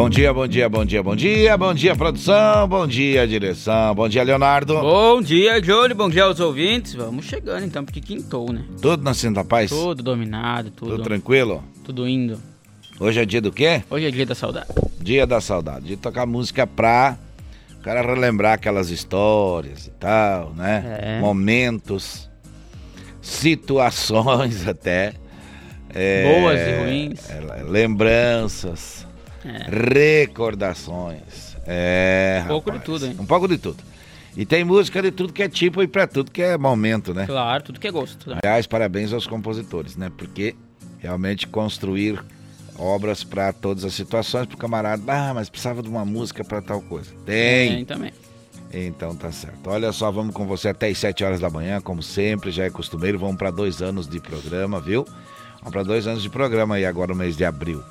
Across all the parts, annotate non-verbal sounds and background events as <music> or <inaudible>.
Bom dia, bom dia, bom dia, bom dia, bom dia, produção, bom dia, direção, bom dia, Leonardo. Bom dia, Johnny, bom dia aos ouvintes. Vamos chegando então, porque quintou, né? Tudo na Cinta Paz? Tudo dominado, tudo. Tudo tranquilo? Tudo indo. Hoje é dia do quê? Hoje é dia da saudade. Dia da saudade. De tocar música pra o cara relembrar aquelas histórias e tal, né? É. Momentos, situações <laughs> até. é, Boas e ruins. é, lembranças, É. recordações. É, Um pouco rapaz, de tudo, hein? Um pouco de tudo. E tem música de tudo que é tipo e pra tudo que é momento, né? Claro, tudo que é gosto. né? Aliás, parabéns aos compositores, né? Porque realmente construir obras para todas as situações, pro camarada, ah, mas precisava de uma música para tal coisa. Tem. Tem também. Então tá certo. Olha só, vamos com você até as 7 horas da manhã, como sempre, já é costumeiro. Vamos para dois anos de programa, viu? Vamos para dois anos de programa aí agora no mês de abril.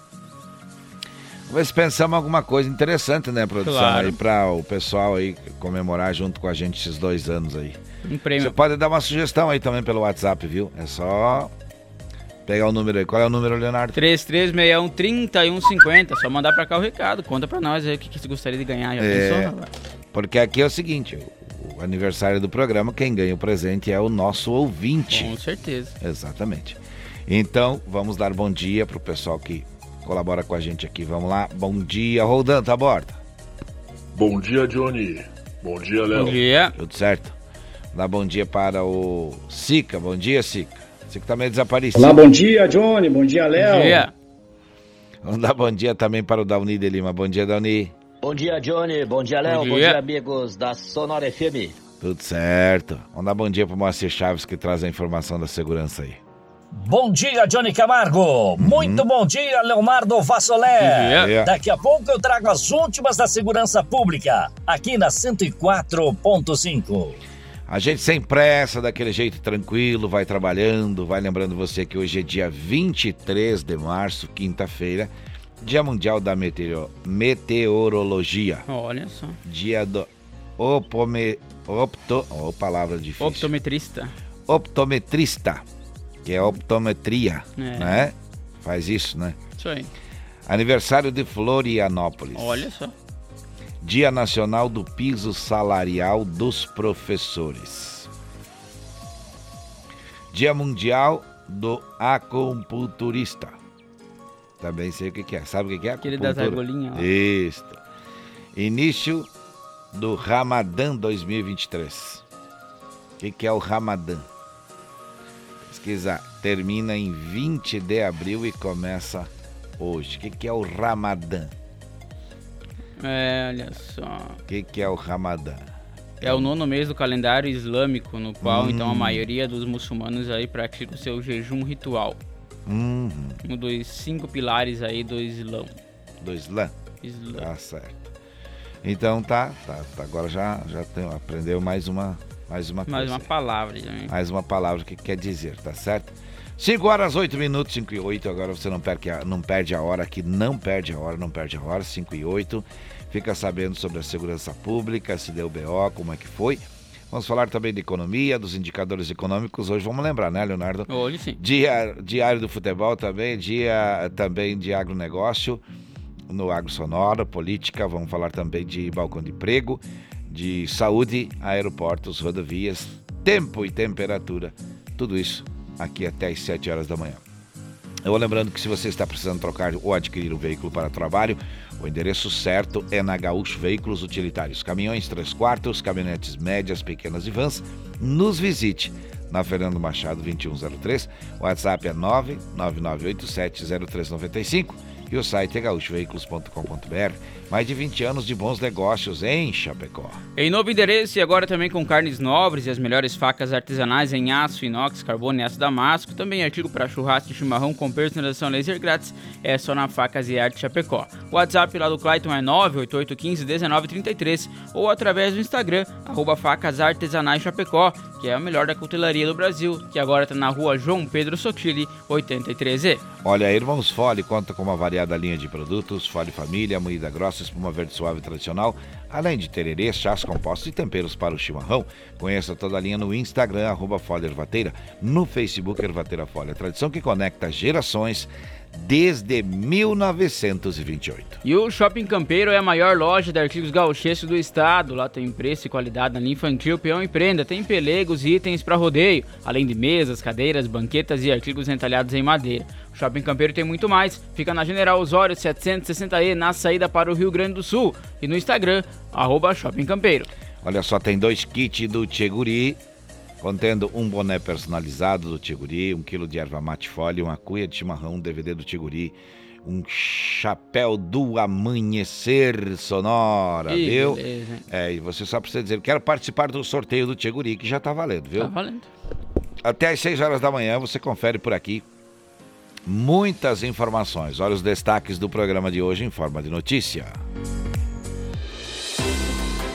Vamos ver se pensamos alguma coisa interessante, né, produção? Claro. Aí para o pessoal aí comemorar junto com a gente esses dois anos aí. Um Você prêmio. pode dar uma sugestão aí também pelo WhatsApp, viu? É só pegar o número aí. Qual é o número, Leonardo? 3361-3150. Só mandar pra cá o recado. Conta pra nós aí o que, que você gostaria de ganhar. Já É. pensou? Porque aqui é o seguinte, o aniversário do programa, quem ganha o presente é o nosso ouvinte. Com certeza. Exatamente. Então, vamos dar bom dia pro pessoal que colabora com a gente aqui. Vamos lá. Bom dia, Roldan, tá a bordo? Bom dia, Johnny. Bom dia, Léo. Bom dia. Tudo certo? Dá bom dia para o Sica. Bom dia, Sica. Sica tá meio desaparecido. Olá, bom dia, Johnny. Bom dia, Léo. Bom dia. Vamos dar bom dia também para o Dauni de Lima. Bom dia, Dauni. Bom dia, Johnny. Bom dia, Léo. Bom Bom dia. amigos da Sonora FM. Tudo certo. Vamos dar bom dia pro Moacir Chaves que traz a informação da segurança aí. Bom dia, Johnny Camargo. Muito bom dia, Leonardo Bom Vassolé. dia. Daqui a pouco eu trago as últimas da segurança pública, aqui na 104.5. A gente sem pressa, daquele jeito tranquilo, vai trabalhando, vai lembrando você que hoje é dia 23 de março, quinta-feira, Dia Mundial da Meteoro- Meteorologia, Olha só. dia do opome, opto, oh, palavra difícil. Optometrista. optometrista, que é optometria, É. né? Faz isso, né? Isso aí. Aniversário de Florianópolis. Olha só. Dia Nacional do Piso Salarial dos Professores. Dia Mundial do Acupunturista. Também sei o que é. Sabe o que é? Aquele das argolinhas. Isso. Início do Ramadã 2023. O que é o Ramadã? Pesquisar. Termina em 20 de abril e começa hoje. O que que é o Ramadã? É, olha só. O que, que é o Ramadã? É o nono mês do calendário islâmico, no qual Hum. então a maioria dos muçulmanos aí pratica o seu jejum ritual. Uhum. Um dos cinco pilares aí do Islão. Do Islã. Islã. Tá certo. Então tá, tá, tá. agora já, já tem, aprendeu mais uma, mais uma Mais coisa. uma palavra também. Mais uma palavra que quer dizer, tá certo? 5 horas, 8 minutos, 5 e 8. Agora você não perde, a, não perde a hora aqui, não perde a hora, não perde a hora, 5 e 8. Fica sabendo sobre a segurança pública, se deu BO, como é que foi. Vamos falar também de economia, dos indicadores econômicos. Hoje vamos lembrar, né, Leonardo? Hoje sim. Dia, diário do futebol também, dia também de agronegócio no Agro Sonora, política, vamos falar também de balcão de emprego, de saúde, aeroportos, rodovias, tempo e temperatura, tudo isso aqui até às 7 horas da manhã. Eu vou lembrando que se você está precisando trocar ou adquirir um veículo para trabalho, o endereço certo é na Gaúcho Veículos Utilitários. Caminhões 3 quartos, caminhonetes médias, pequenas e vans. Nos visite na Fernando Machado 2103. O WhatsApp é 999870395 e o site é gaúchoveículos.com.br. Mais de 20 anos de bons negócios em Chapecó. Em novo endereço e agora também com carnes nobres e as melhores facas artesanais em aço, inox, carbono e aço damasco. Também artigo para churrasco e chimarrão com personalização laser grátis. É só na Facas e Arte Chapecó. O WhatsApp lá do Clayton é 988151933 ou através do Instagram, arroba facas artesanais Chapecó. que é a melhor da cutelaria do Brasil, que agora está na rua João Pedro Sotile, 83E. Olha, Irmãos Fole conta com uma variada linha de produtos, Fole Família, moída grossa, espuma verde suave tradicional, além de tererê, chás compostos e temperos para o chimarrão. Conheça toda a linha no Instagram, arroba Fole Ervateira, no Facebook Ervateira Fole, a tradição que conecta gerações desde 1928. E o Shopping Campeiro é a maior loja de artigos gauchescos do estado. Lá tem preço e qualidade na linha infantil, peão e prenda. Tem pelegos e itens para rodeio, além de mesas, cadeiras, banquetas e artigos entalhados em madeira. O Shopping Campeiro tem muito mais. Fica na General Osório 760E, na saída para o Rio Grande do Sul. E no Instagram, arroba Shopping Campeiro. Olha só, tem dois kits do Tcheguri contendo um boné personalizado do Tiguri, um quilo de erva mate folha, uma cuia de chimarrão, um DVD do Tiguri, um chapéu do amanhecer sonora, Ih, viu? beleza? É, e você só precisa dizer, quero participar do sorteio do Tiguri, que já tá valendo, viu? Tá valendo. Até às 6 horas da manhã você confere por aqui muitas informações. Olha os destaques do programa de hoje em forma de notícia.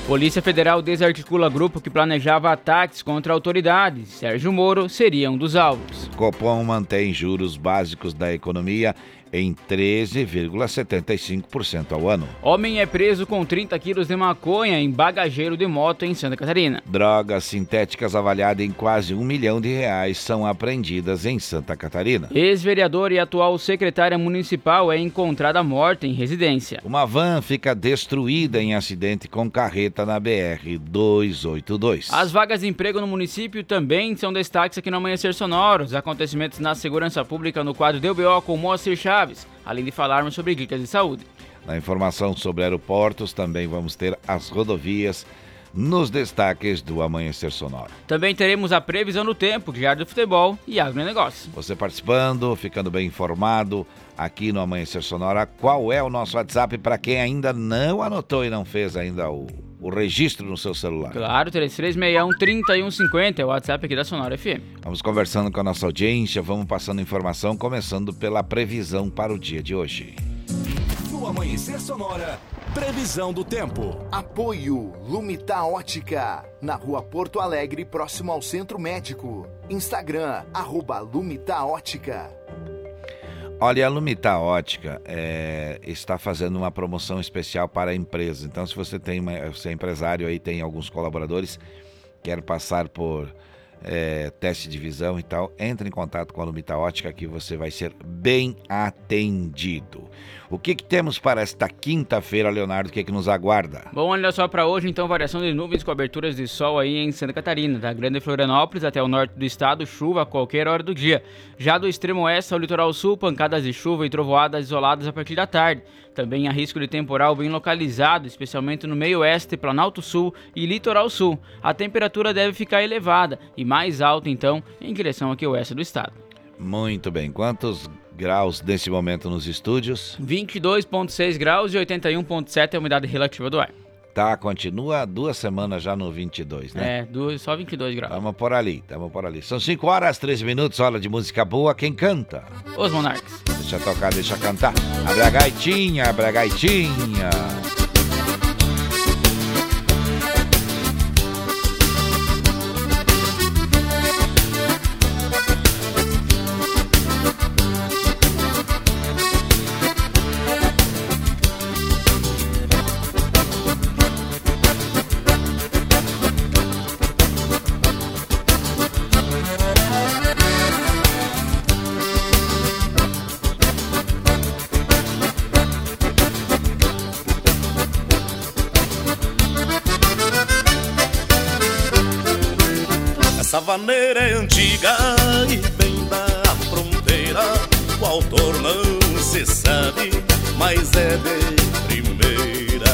Polícia Federal desarticula grupo que planejava ataques contra autoridades. Sérgio Moro seria um dos alvos. Copom mantém juros básicos da economia em 13,75% ao ano. Homem é preso com 30 quilos de maconha em bagageiro de moto em Santa Catarina. Drogas sintéticas avaliadas em quase um milhão de reais são apreendidas em Santa Catarina. Ex-vereador e atual secretária municipal é encontrada morta em residência. Uma van fica destruída em acidente com carreta na BR-282. As vagas de emprego no município também são destaques aqui no Amanhecer Sonoro. Os acontecimentos na segurança pública no quadro DBO com Moacir Chaves, além de falarmos sobre dicas de saúde. Na informação sobre aeroportos, também vamos ter as rodovias nos destaques do Amanhecer Sonoro. Também teremos a previsão do tempo, diário do futebol e agronegócio. Você participando, ficando bem informado aqui no Amanhecer Sonora. Qual é o nosso WhatsApp para quem ainda não anotou e não fez ainda o, o registro no seu celular? Claro, 3361-3150 é o WhatsApp aqui da Sonora FM. Vamos conversando com a nossa audiência, vamos passando informação, começando pela previsão para o dia de hoje. No Amanhecer Sonora, previsão do tempo. Apoio Lumita Ótica, na rua Porto Alegre, próximo ao Centro Médico. Instagram, arroba Lumita Ótica. Olha, a Lumita Ótica é, está fazendo uma promoção especial para a empresa. Então, se você tem uma, é empresário aí, tem alguns colaboradores, quer passar por é, teste de visão e tal, entre em contato com a Lumita Ótica que você vai ser bem atendido. O que, que temos para esta quinta-feira, Leonardo? O que, que nos aguarda? Bom, olha só para hoje, então, variação de nuvens com aberturas de sol aí em Santa Catarina, da Grande Florianópolis até o norte do estado, chuva a qualquer hora do dia. Já do extremo oeste ao litoral sul, pancadas de chuva e trovoadas isoladas a partir da tarde. Também há risco de temporal bem localizado, especialmente no meio oeste, Planalto Sul e Litoral Sul. A temperatura deve ficar elevada e mais alta, então, em direção aqui ao oeste do estado. Muito bem. Quantos graus nesse momento nos estúdios? 22,6 graus e 81,7 é a umidade relativa do ar. Tá, continua duas semanas já no 22, né? É, do- só 22 graus. Tamo por ali, tamo por ali. São 5 horas, 13 minutos, hora de música boa. Quem canta? Os Monarques. Deixa tocar, deixa cantar. Abre a gaitinha, abre a gaitinha. É de primeira.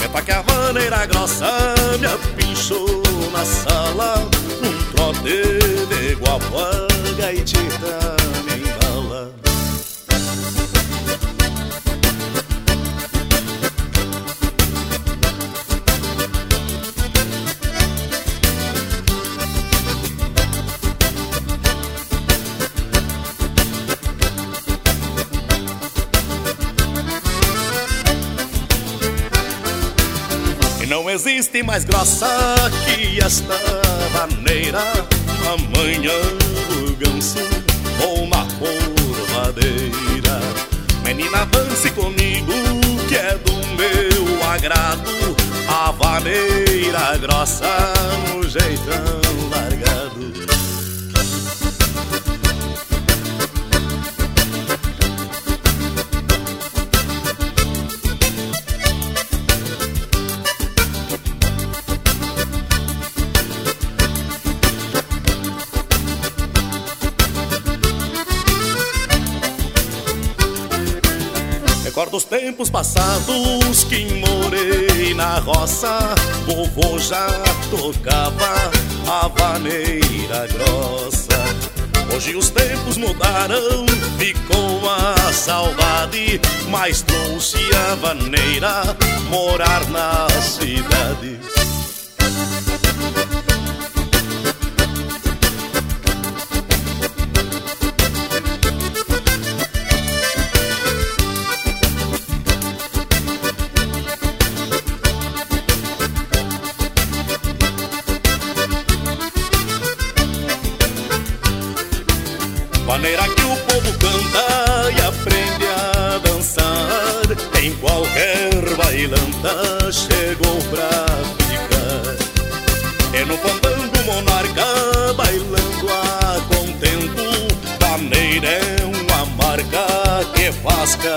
Meta que a vaneira grossa me apinchou na sala. Num trote de guapo a gaitita Mais grossa que esta vaneira Amanhã do ganso ou na corvadeira Menina, dance comigo que é do meu agrado. A vaneira grossa no jeitão Recordo os tempos passados que morei na roça Vovô já tocava a vaneira grossa. Hoje os tempos mudaram, ficou a saudade Mas trouxe a vaneira morar na cidade marca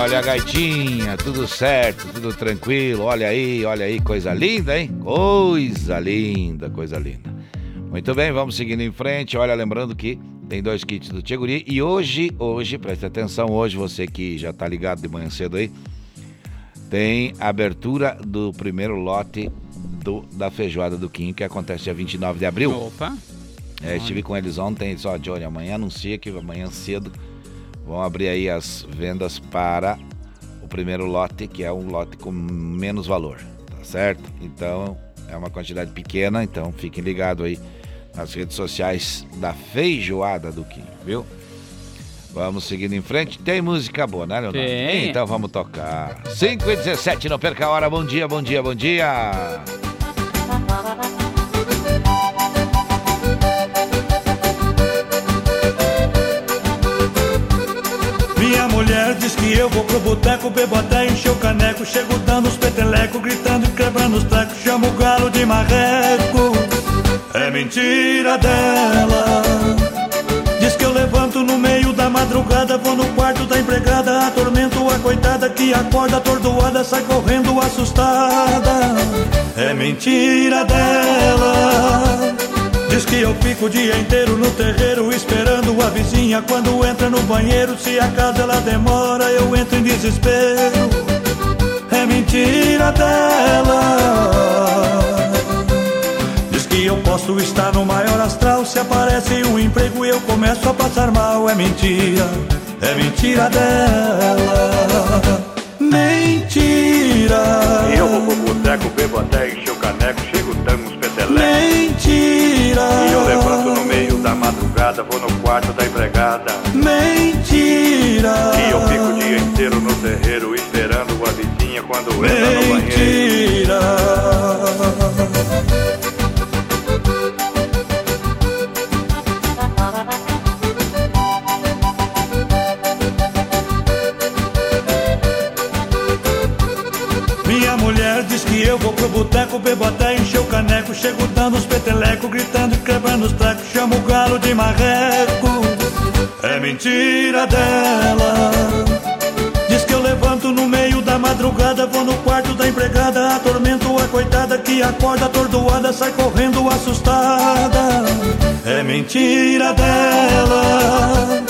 olha a gaitinha, tudo certo, tudo tranquilo. Olha aí, olha aí, coisa linda, hein? Coisa linda, coisa linda. Muito bem, vamos seguindo em frente. Olha, lembrando que tem dois kits do Tcheguri e hoje, hoje, preste atenção, hoje você que já tá ligado de manhã cedo aí, tem abertura do primeiro lote do, da feijoada do Quinho, que acontece dia 29 de abril. Opa. É, estive com eles ontem, só Johnny, amanhã anuncia que amanhã cedo vão abrir aí as vendas para o primeiro lote, que é um lote com menos valor, tá certo? Então é uma quantidade pequena, então fiquem ligados aí nas redes sociais da Feijoada do Quinho, viu? Vamos seguindo em frente. Tem música boa, né, Leonardo? Tem. Então vamos tocar. 5 e 17, não perca a hora. Bom dia, bom dia, bom dia. Diz que eu vou pro boteco, bebo até encher o caneco. Chego dando os petelecos, gritando e quebrando os tecos. Chamo o galo de marreco. É mentira dela. Diz que eu levanto no meio da madrugada, vou no quarto da empregada, atormento a coitada que acorda atordoada, sai correndo assustada. É mentira dela. Diz que eu fico o dia inteiro no terreiro esperando a vizinha quando entra no banheiro. Se a casa ela demora, eu entro em desespero. É mentira dela. Diz que eu posso estar no maior astral. Se aparece um emprego e eu começo a passar mal. É mentira, é mentira dela. Mentira. Eu vou pro boteco, Mentira. E eu fico o dia inteiro no terreiro esperando a vizinha quando entra no banheiro. Mentira. Minha mulher diz que eu vou pro boteco, bebo até encher o caneco. Chego dando os petelecos, gritando e quebrando os trecos. Chamo o galo de marreco. Mentira dela. Diz que eu levanto no meio da madrugada, vou no quarto da empregada, atormento a coitada que acorda atordoada, sai correndo assustada. É mentira dela.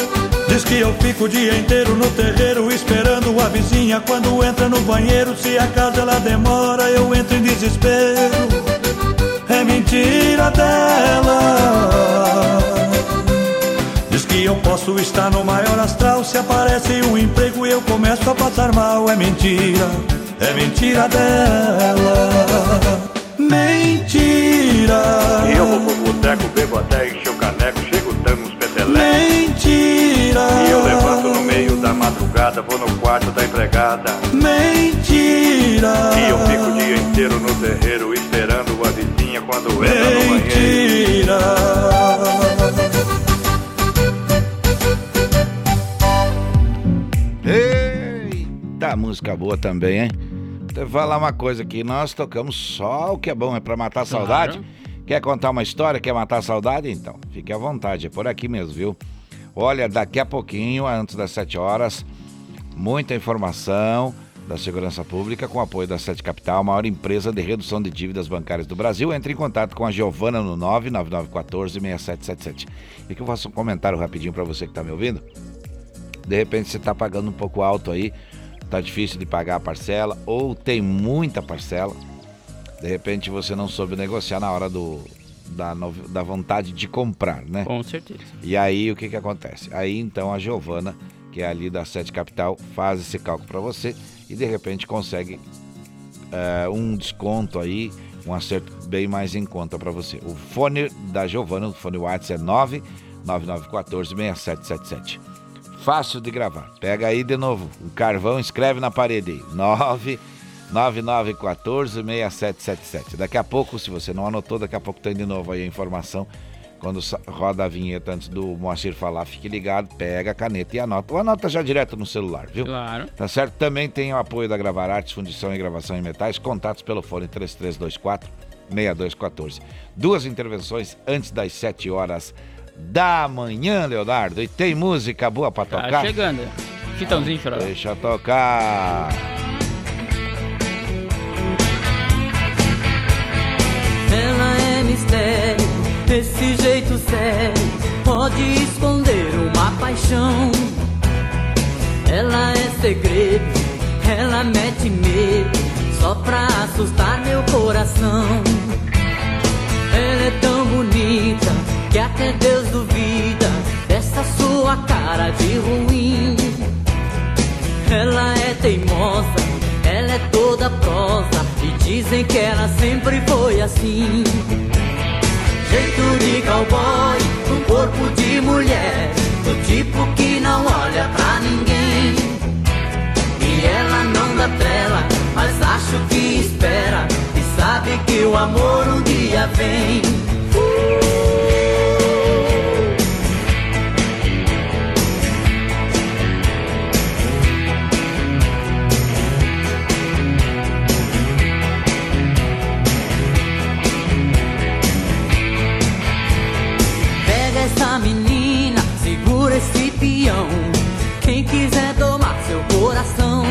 Diz que eu fico o dia inteiro no terreiro esperando a vizinha quando entra no banheiro. Se a casa ela demora, eu entro em desespero. É mentira dela. Que que eu posso estar no maior astral. Se aparece um emprego e eu começo a passar mal, é mentira, é mentira dela. Mentira. Eu vou pro boteco, bebo até encher o caneco, chego uns petelecos. Mentira. E eu levanto no meio da madrugada, vou no quarto da empregada. Mentira. E eu fico o dia inteiro no terreiro, esperando a vizinha quando entra no banheiro. Mentira. Música boa também, hein? Vou falar uma coisa aqui, nós tocamos só o que é bom, é pra matar a Claro. saudade. Quer contar uma história, quer matar a saudade? Então, fique à vontade, é por aqui mesmo, viu? Olha, daqui a pouquinho, antes das 7 horas, muita informação da segurança pública com apoio da Sete Capital, maior empresa de redução de dívidas bancárias do Brasil. Entre em contato com a Giovana no 999146777. E que eu faço um comentário rapidinho para você que tá me ouvindo. De repente você tá pagando um pouco alto aí, tá difícil de pagar a parcela ou tem muita parcela. De repente você não soube negociar na hora do da, da vontade de comprar, né? Com certeza. E aí o que que acontece? Aí então a Giovana, que é ali da Sete Capital, faz esse cálculo para você e de repente consegue eh, um desconto aí, um acerto bem mais em conta para você. O fone da Giovana, o fone WhatsApp é 999146777. Fácil de gravar. Pega aí de novo o carvão, escreve na parede aí. 999146777. Daqui a pouco, se você não anotou, daqui a pouco tem de novo aí a informação. Quando roda a vinheta antes do Moacir falar, fique ligado, pega a caneta e anota. Ou anota já direto no celular, viu? Claro. Tá certo? Também tem o apoio da Gravar Artes, fundição e gravação em metais. Contatos pelo fone 3324 6214. Duas intervenções antes das 7 horas da manhã, Leonardo. E tem música boa pra Tá tocar? chegando. Chitãozinho chororó. Deixa tocar. Ela é mistério, esse jeito sério pode esconder uma paixão. Ela é segredo, ela mete medo só pra assustar meu coração. Ela é tão bonita que até Deus duvida dessa sua cara de ruim. Ela é teimosa, ela é toda prosa e dizem que ela sempre foi assim. Jeito de cowboy, um corpo de mulher, do tipo que não olha pra ninguém. E ela não dá trela, mas acho que espera e sabe que o amor um dia vem. Pega Quem quiser tomar seu coração,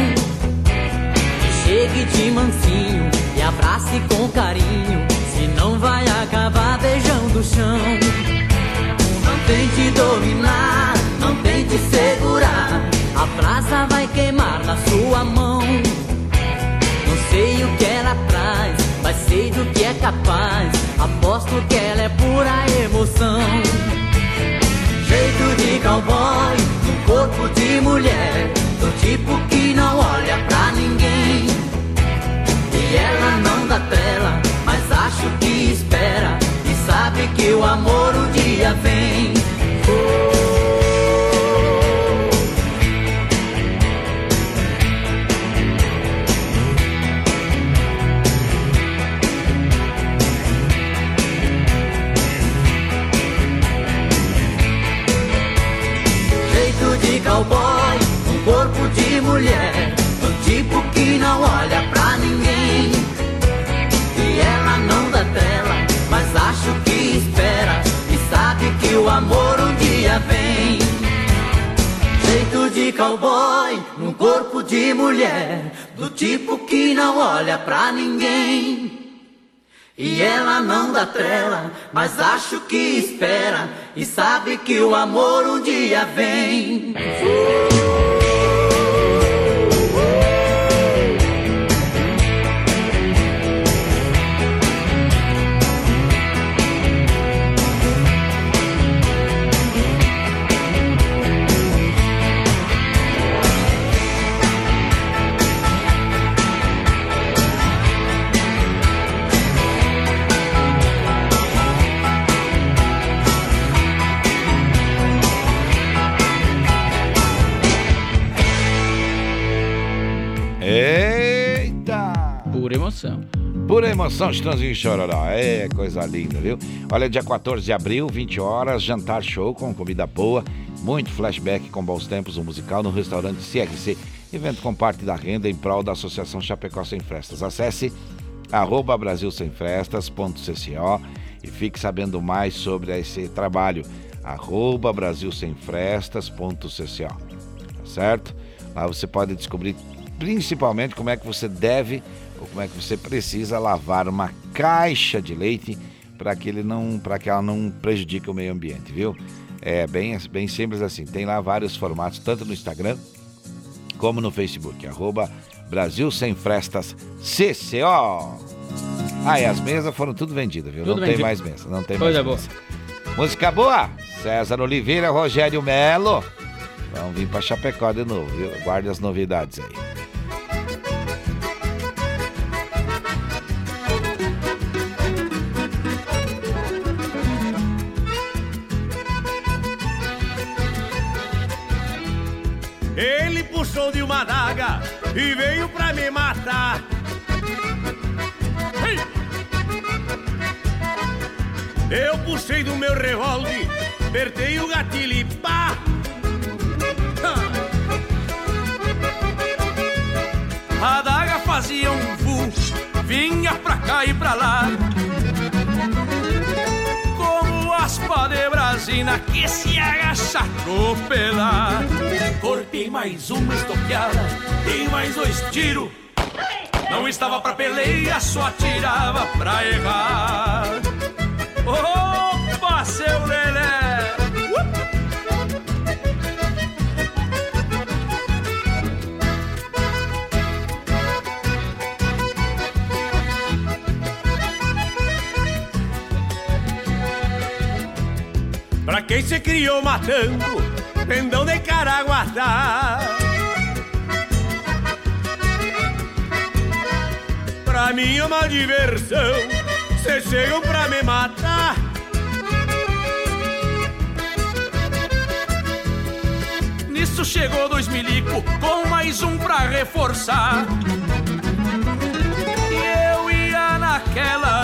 chegue de mansinho e abrace com carinho. Senão vai acabar beijando o chão. Não tente dominar, não tente segurar. A brasa vai queimar na sua mão. Não sei o que ela traz, mas sei do que é capaz. Aposto que ela é pura emoção. Jeito de cowboy, um corpo de mulher, do tipo que não olha pra ninguém. E ela não dá trela, mas acho que espera e sabe que o amor um dia vem. Jeito não olha pra ninguém. E ela não dá trela, mas acho que espera e sabe que o amor um dia vem. Jeito de cowboy, um corpo de mulher, do tipo que não olha pra ninguém. E ela não dá trela, mas acho que espera e sabe que o amor um dia vem. Eita! Pura emoção, Chitãozinho Chororó. É, coisa linda, viu? Olha, dia 14 de abril, 20 horas, jantar show com comida boa, muito flashback com bons tempos, um musical no restaurante CRC. Evento com parte da renda em prol da Associação Chapecó Sem Frestas. Acesse arroba brasilsemfrestas.cco e fique sabendo mais sobre esse trabalho. Arroba brasilsemfrestas.cco. Tá certo? Lá você pode descobrir principalmente como é que você deve ou como é que você precisa lavar uma caixa de leite para que ele não, para que ela não prejudique o meio ambiente, viu? É bem, bem simples assim. Tem lá vários formatos, tanto no Instagram como no Facebook, arroba Brasil Sem Frestas CCO. Ah, e as mesas foram tudo vendidas, viu? Tudo não vendido. tem mais mesa, não tem Coisa mais boa. mesa. Música boa? César Oliveira, Rogério Melo. Vamos vir para Chapecó de novo, viu? Guarde as novidades aí. E veio pra me matar. Eu puxei do meu revólver, apertei o gatilho e pá! A daga fazia um vu, vinha pra cá e pra lá. Brasina que se agacha atropelar. Cortei mais uma estoqueada, dei mais dois tiros. Não estava pra peleia, só atirava pra errar. Opa, quem se criou matando, pendão de caraguatá. Pra mim é uma diversão, cê chegam pra me matar. Nisso chegou dois milico com mais um pra reforçar.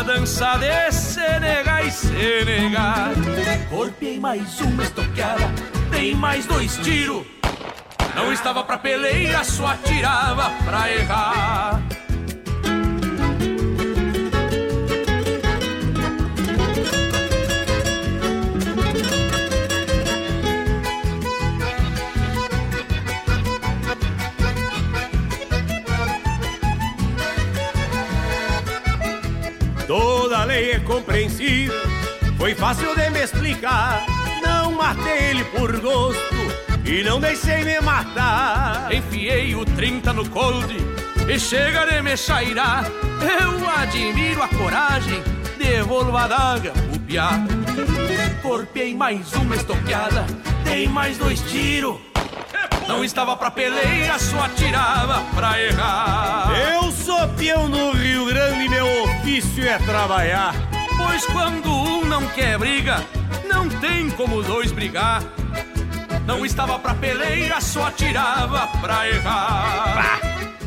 Dança de Senegal e Senegal. Corpei mais uma estoqueada, dei mais dois tiros. Não estava pra peleia, só atirava pra errar. Lei é compreensível, foi fácil de me explicar. Não matei ele por gosto e não deixei me matar. Enfiei o 30 no cold e chega de me chairar. Eu admiro a coragem, devolvo a daga pro piá. Corpei mais uma estoqueada, dei mais dois tiros. Não estava pra peleia, só atirava pra errar. Eu sou peão no Rio Grande, meu ofício é trabalhar. Pois quando um não quer briga, não tem como dois brigar. Não estava pra peleia, só atirava pra errar.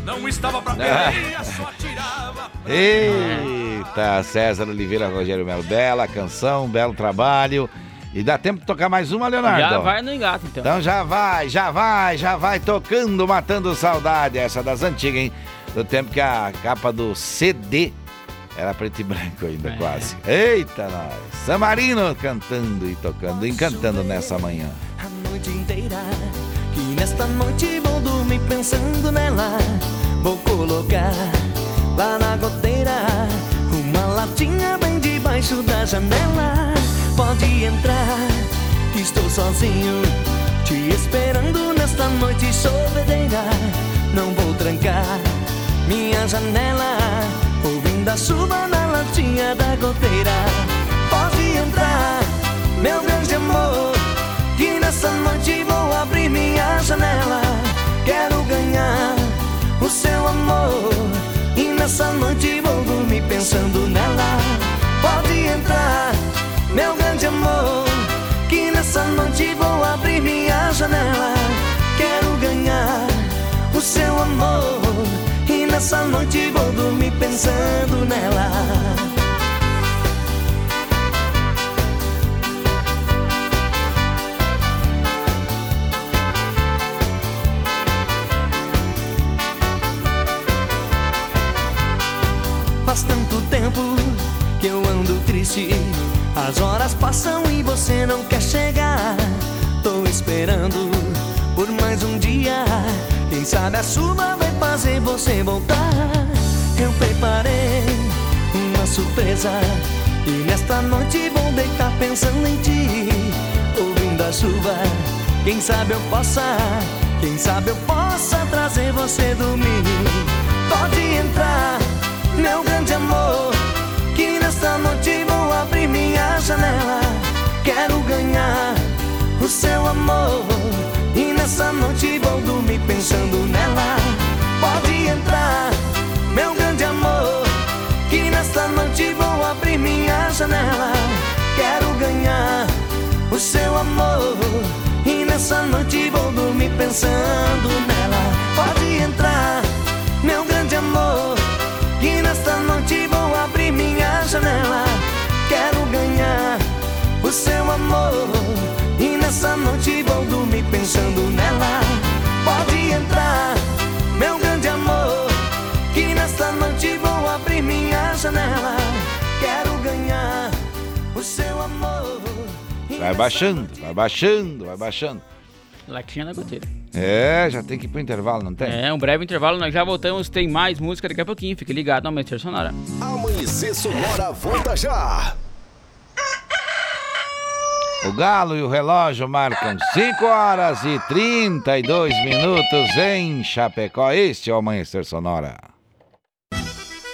Não estava pra peleia, só atirava pra Eita, César Oliveira, Rogério Melo. Bela canção, belo trabalho. E dá tempo de tocar mais uma, Leonardo? Já vai no engato, então. Então já vai, já vai, já vai tocando, matando saudade. Essa das antigas, hein? Do tempo que a capa do CD era preto e branco ainda, quase. Eita, nós. Samarino cantando e tocando, encantando nessa manhã. a noite inteira. Que nesta noite vou dormir pensando nela. Vou colocar lá na goteira uma latinha bem debaixo da janela. Pode entrar, que estou sozinho, te esperando nesta noite chovedeira. Não vou trancar minha janela, ouvindo a chuva na latinha da goteira. Pode entrar, meu grande amor. Que nessa noite vou abrir minha janela. Quero ganhar o seu amor. E nessa noite vou dormir pensando nela. Pode entrar, meu grande amor. Que nessa noite vou abrir minha janela. Quero ganhar o seu amor. Nessa noite vou dormir pensando nela. Faz tanto tempo que eu ando triste. As horas passam e você não quer chegar. Tô esperando por mais um dia. Quem sabe a chuva vai fazer você voltar. Eu preparei uma surpresa. E nesta noite vou deitar pensando em ti. Ouvindo a chuva. Quem sabe eu possa, quem sabe eu possa trazer você dormir. Pode entrar, meu grande amor. Que nesta noite vou abrir minha janela. Quero ganhar o seu amor. E nessa noite vou dormir pensando nela. Pode entrar, meu grande amor. Que nesta noite vou abrir minha janela. Quero ganhar o seu amor. E nessa noite vou dormir pensando nela. Pode entrar, meu grande amor. Que nesta noite vou abrir minha janela. Quero ganhar o seu amor. E nessa noite vou dormir pensando nela. Pode entrar, meu grande amor. Que nesta noite vou abrir minha janela. Quero ganhar o seu amor. Vai baixando, vai baixando, vai baixando. Latinha na goteira. É, já tem que ir pro intervalo, não tem? É, um breve intervalo, nós já voltamos. Tem mais música daqui a pouquinho. Fique ligado no Amanhecer Sonora. Amanhecer Sonora volta já. O galo e o relógio marcam 5 horas e 32 minutos em Chapecó. Este é o Amanhecer Sonora.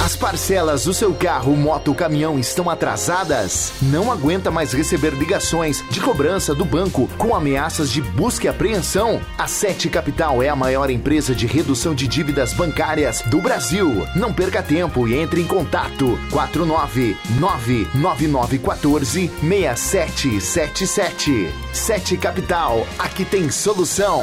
As parcelas do seu carro, moto caminhão estão atrasadas? Não aguenta mais receber ligações de cobrança do banco com ameaças de busca e apreensão? A Sete Capital é a maior empresa de redução de dívidas bancárias do Brasil. Não perca tempo e entre em contato 4999914 6777. Sete Capital, aqui tem solução.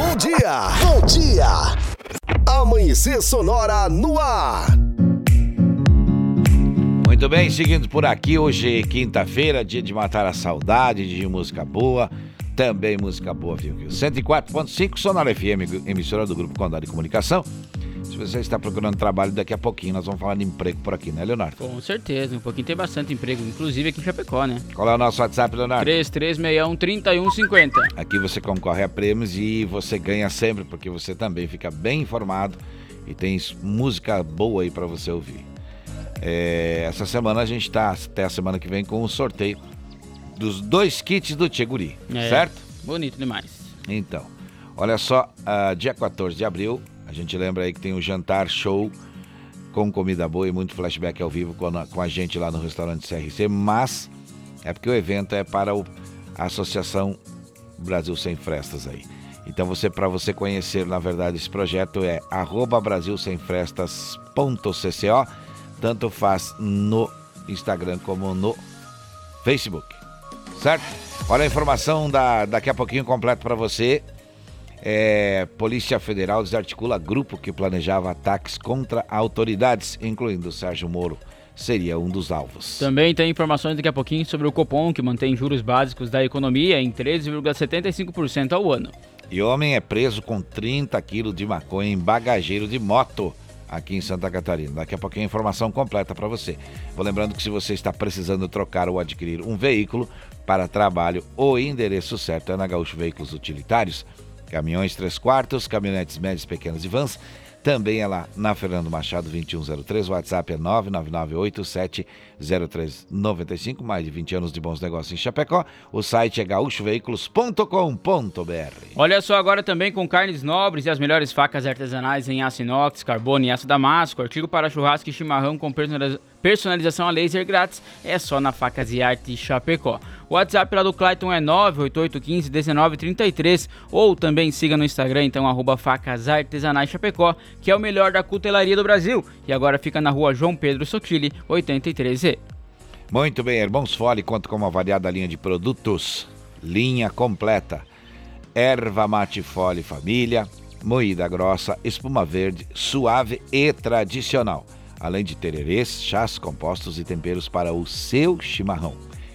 Bom dia, bom dia. Amanhecer Sonora no ar. Muito bem, seguindo por aqui, hoje quinta-feira, dia de matar a saudade, de música boa, também música boa, viu? 104.5 Sonora FM, emissora do Grupo Condado de Comunicação. Se você está procurando trabalho, daqui a pouquinho nós vamos falar de emprego por aqui, né, Leonardo? Com certeza, um pouquinho tem bastante emprego, inclusive aqui em Chapecó, né? Qual é o nosso WhatsApp, Leonardo? 3361-3150. Aqui você concorre a prêmios e você ganha sempre, porque você também fica bem informado e tem música boa aí para você ouvir. É, essa semana a gente está até a semana que vem com um sorteio dos dois kits do Tcheguri, É, certo? Bonito demais. Então, olha só, ah, dia 14 de abril, a gente lembra aí que tem o jantar show com comida boa e muito flashback ao vivo com a, com a gente lá no restaurante CRC, mas é porque o evento é para o- a Associação Brasil Sem Frestas aí. Então você para você conhecer, na verdade, esse projeto é brasilsemfrestas.cco, tanto faz no Instagram como no Facebook. Certo? Olha a informação da, daqui a pouquinho completa para você. É, Polícia Federal desarticula grupo que planejava ataques contra autoridades, incluindo Sérgio Moro. Seria um dos alvos. Também tem informações daqui a pouquinho sobre o Copom, que mantém juros básicos da economia em 13,75% ao ano. E homem é preso com 30 quilos de maconha em bagageiro de moto aqui em Santa Catarina. Daqui a pouquinho a informação completa para você. Vou lembrando que se você está precisando trocar ou adquirir um veículo para trabalho, o endereço certo é na Gaúcho Veículos Utilitários. Caminhões 3 quartos, caminhonetes médias, pequenas e vans. Também é lá na Fernando Machado 2103. O WhatsApp é 999870395. Mais de 20 anos de bons negócios em Chapecó. O site é gaúchoveículos.com.br. Olha só agora também com carnes nobres e as melhores facas artesanais em aço inox, carbono e aço damasco, artigo para churrasco e chimarrão com personaliza- personalização a laser grátis, é só na Facas e Arte Chapecó. O WhatsApp lá do Clayton é 988151933 ou também siga no Instagram, então, arroba Facas Artesanais Chapecó, que é o melhor da cutelaria do Brasil. E agora fica na rua João Pedro Sotile, 83E. Muito bem, Irmãos Fole conta com uma variada linha de produtos, linha completa. Erva mate Fole família, moída grossa, espuma verde, suave e tradicional. Além de tererês, chás, compostos e temperos para o seu chimarrão.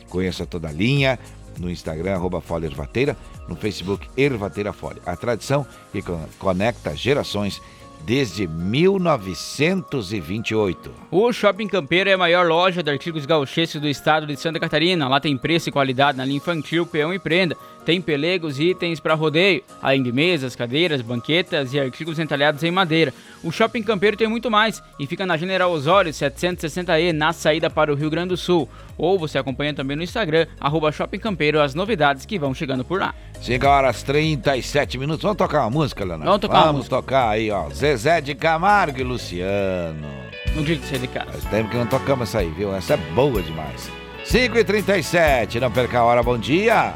Conheça toda a linha no Instagram, arroba Fole Ervateira, no Facebook Ervateira Fole. A tradição que con- conecta gerações desde 1928. O Shopping Campeiro é a maior loja de artigos gauchescos do estado de Santa Catarina. Lá tem preço e qualidade na linha infantil, peão e prenda. Tem pelegos e itens para rodeio, além de mesas, cadeiras, banquetas e artigos entalhados em madeira. O Shopping Campeiro tem muito mais e fica na General Osório 760E, na saída para o Rio Grande do Sul. Ou você acompanha também no Instagram, arroba Shopping Campeiro, as novidades que vão chegando por lá. 5 horas 37 minutos. Vamos tocar uma música, Leonardo? Vamos tocar Vamos tocar aí, ó. Zezé de Camargo e Luciano. No dia que você de casa. Faz tempo que não tocamos essa aí, viu? Essa é boa demais. 5 e 37 não perca a hora, bom dia.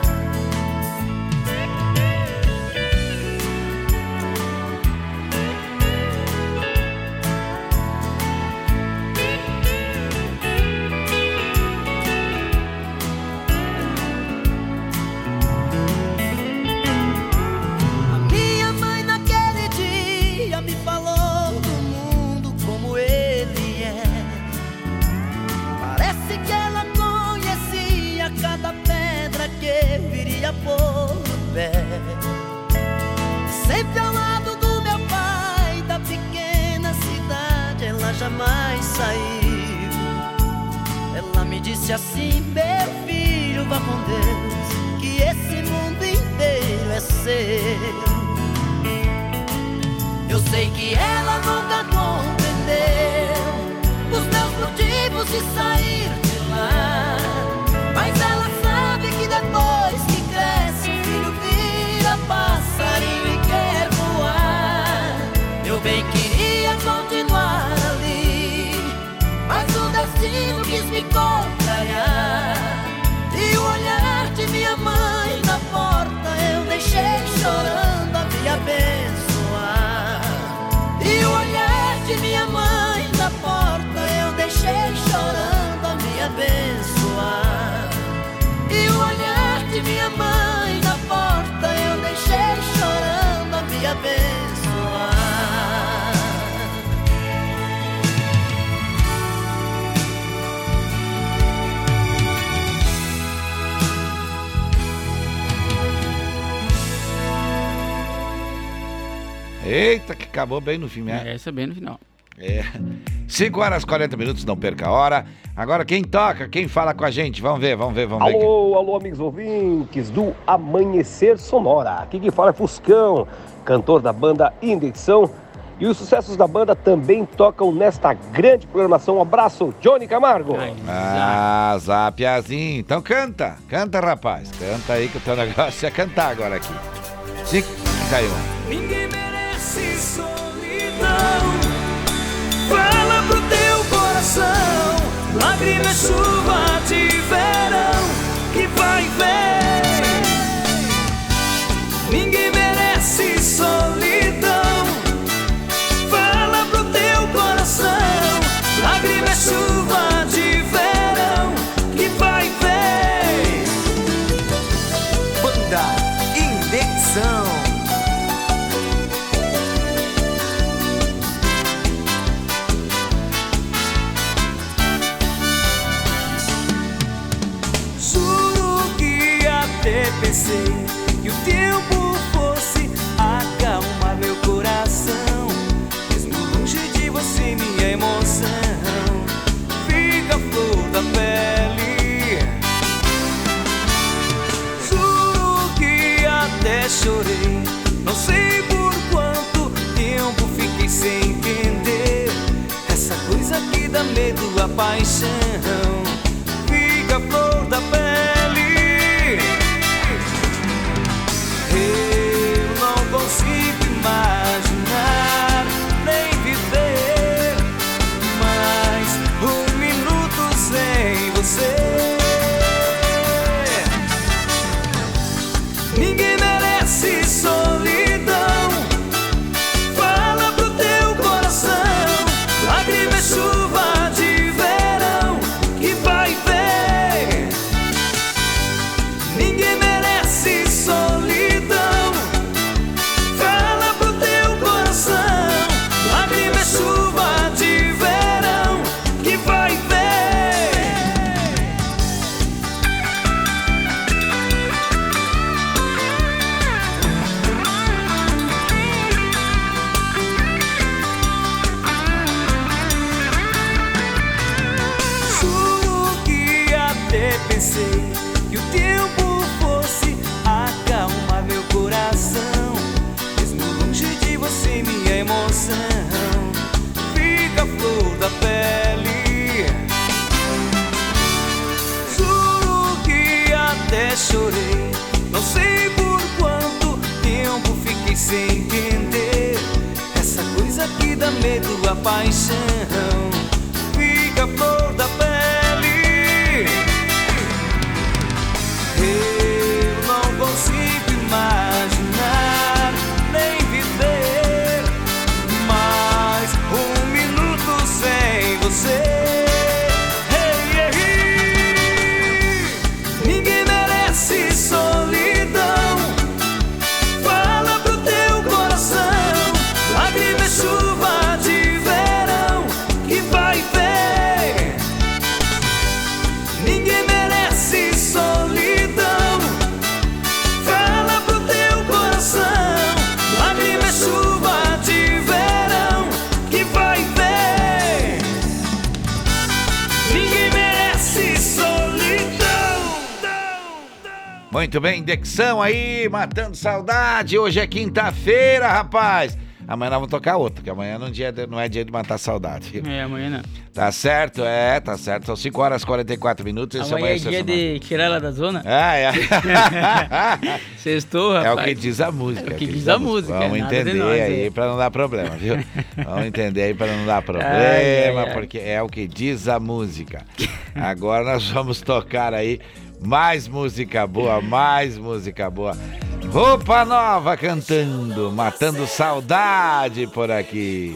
Acabou bem no fim, né? É, essa bem no final. É. 5 horas 40 minutos, não perca a hora. Agora quem toca, quem fala com a gente? Vamos ver, vamos ver, vamos ver. Alô, alô, amigos ouvintes do Amanhecer Sonora. Aqui quem fala é Fuscão, cantor da banda Indexão. E os sucessos da banda também tocam nesta grande programação. Um abraço, Johnny Camargo. Ah, Zapiazinho. Então canta, canta, rapaz. Canta aí que o teu <laughs> negócio é cantar agora aqui. 5, caiu. Ninguém merece. Fala pro teu coração. Lágrima é chuva de verão que vai ver. Medo, paixão Muito bem, Indexão aí, matando saudade. Hoje é quinta-feira, rapaz. Amanhã nós vamos tocar outra, que amanhã não, é dia de- não é dia de matar saudade. É, amanhã não. Tá certo? É, tá certo. São 5 horas e 44 minutos. Esse Amanhã é Amanhecer dia Sonora. de tirar ela da zona. Ah, é. <laughs> Sextou, É rapaz. o que diz a música. É o que diz a música, Vamos entender nós, aí é. pra não dar problema, viu? Vamos entender aí pra não dar problema, Ai, ai, ai. porque é o que diz a música. Agora nós vamos tocar aí mais música boa, mais música boa. Roupa nova cantando, matando saudade por aqui.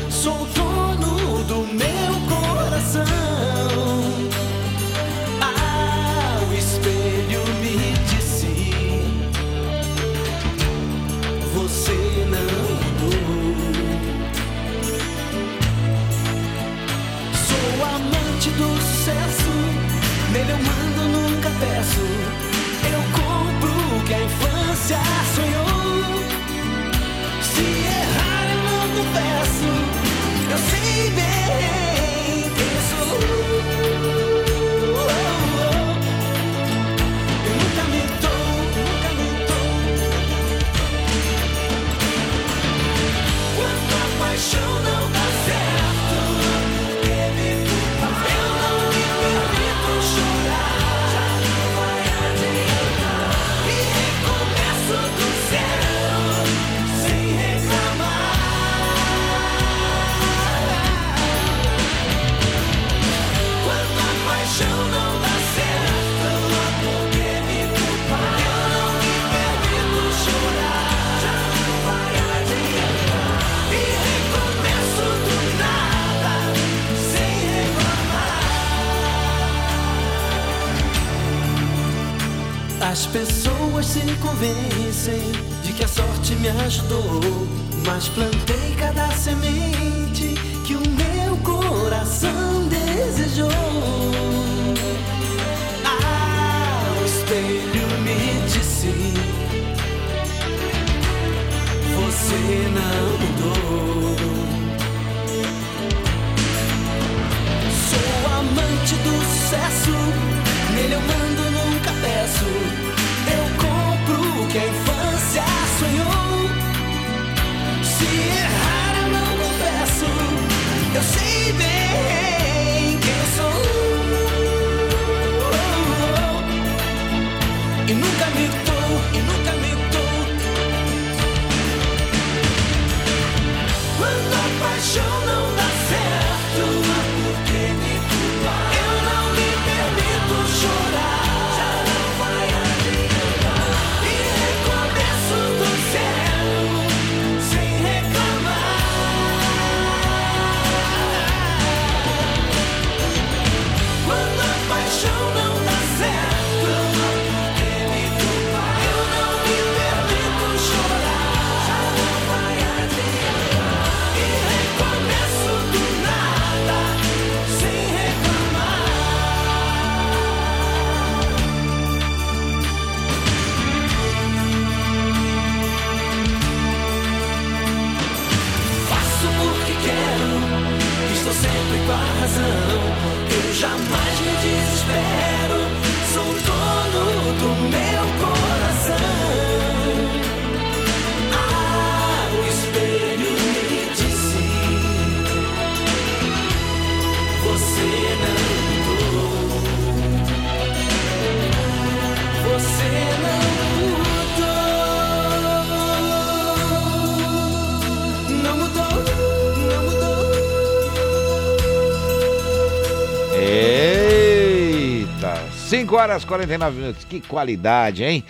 5 horas e 49 minutos. Que qualidade, hein?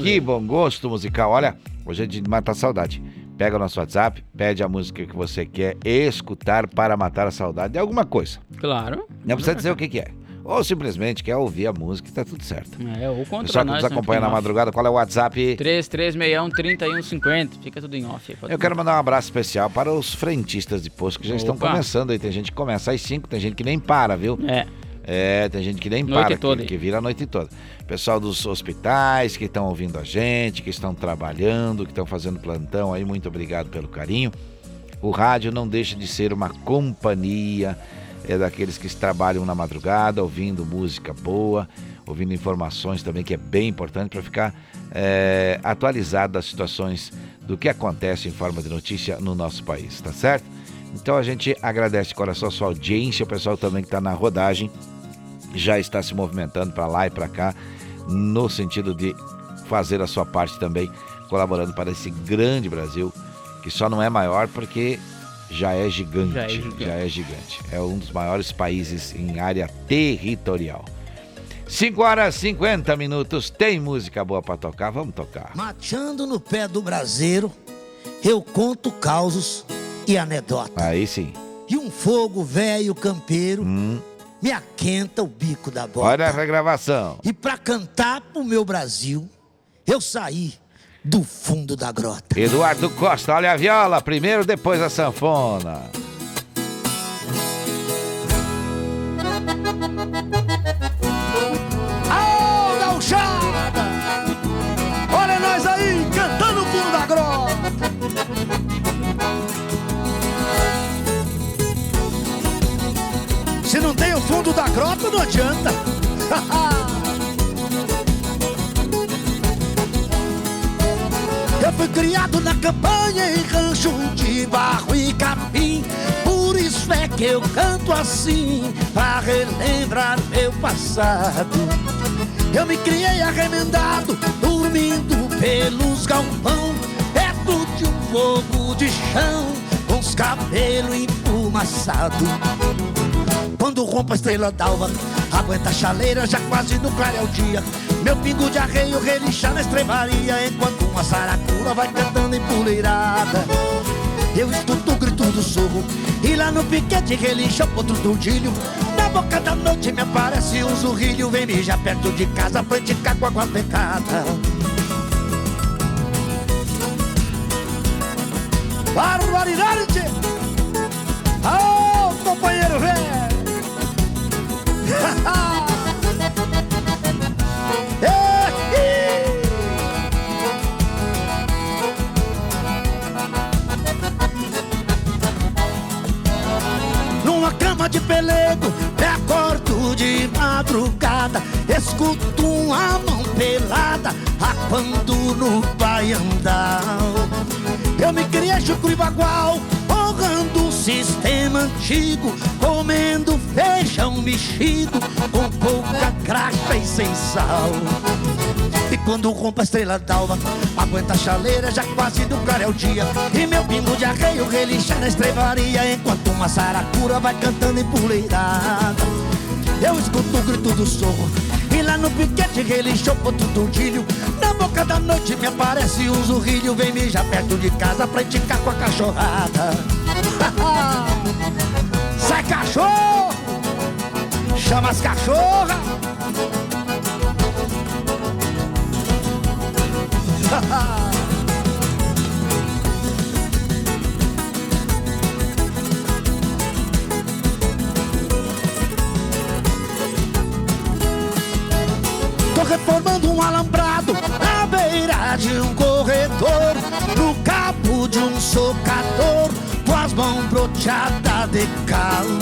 Que bom gosto musical. Olha, hoje é de matar saudade. Pega o nosso WhatsApp, pede a música que você quer escutar para matar a saudade de alguma coisa. Claro. Não precisa dizer o que, que é. Ou simplesmente quer ouvir a música e tá tudo certo. É, ou contra Pessoal que nós, nos né, acompanha na madrugada, qual é o WhatsApp? 3361-3150. Fica tudo em off aí. Eu quero mandar um abraço especial para os frentistas de posto que já estão Opa. começando aí. Tem gente que começa às 5, tem gente que nem para, viu? É. É, tem gente que nem Noite para, toda que, que vira a noite toda. Pessoal dos hospitais que estão ouvindo a gente, que estão trabalhando, que estão fazendo plantão aí, muito obrigado pelo carinho. O rádio não deixa de ser uma companhia, é daqueles que trabalham na madrugada, ouvindo música boa, ouvindo informações também, que é bem importante para ficar é, atualizado das situações do que acontece em forma de notícia no nosso país, tá certo? Então a gente agradece de coração a sua audiência, o pessoal também que está na rodagem já está se movimentando para lá e para cá, no sentido de fazer a sua parte também, colaborando para esse grande Brasil, que só não é maior porque já é gigante. Já é gigante. Já é gigante. É um dos maiores países em área territorial. 5 horas e 50 minutos. Tem música boa para tocar? Vamos tocar. Mateando no pé do braseiro, eu conto causos e anedotas. Aí sim. E um fogo velho campeiro me aquenta o bico da bota. Olha a regravação. E pra cantar pro meu Brasil, eu saí do fundo da grota. Eduardo Costa, olha a viola. Primeiro, depois a sanfona. Se não tem o fundo da grota, não adianta. <laughs> Eu fui criado na campanha em rancho de barro e capim. Por isso é que eu canto assim, pra relembrar meu passado. Eu me criei arremendado, dormindo pelos galpão, perto de um fogo de chão, com os cabelos emfumaçados. Quando rompo a estrela d'alva, aguenta a chaleira, já quase no clarear o dia. Meu pingo de arreio relincha na estrebaria, enquanto uma saracura vai cantando empoleirada. Eu escuto o grito do sorro, e lá no piquete relincha o potro do dilho. Na boca da noite me aparece um zurrilho, vem mijar perto de casa, praticar com água pecada. Barbaridade! <laughs> Numa cama de pelego, me acordo de madrugada, escuto uma mão pelada, rapando no baiandal. Eu me criei chucro e bagual, honrando sistema antigo, comendo feijão mexido, com pouca graxa e sem sal. E quando rompo a estrela d'alva, aguenta a chaleira, já quase do claro é o dia. E meu pingo de arreio relincha na estrebaria, enquanto uma saracura vai cantando empoleirada. Eu escuto o grito do sorro, e lá no piquete o ponto do dilho. Na boca da noite me aparece um zurrilho, vem mijar perto de casa pra enticar com a cachorrada. Sai cachorro! Chama as cachorras! <laughs> Tô reformando um alambrado na beira de um corredor, no cabo de um socador, mãos broteadas de calo.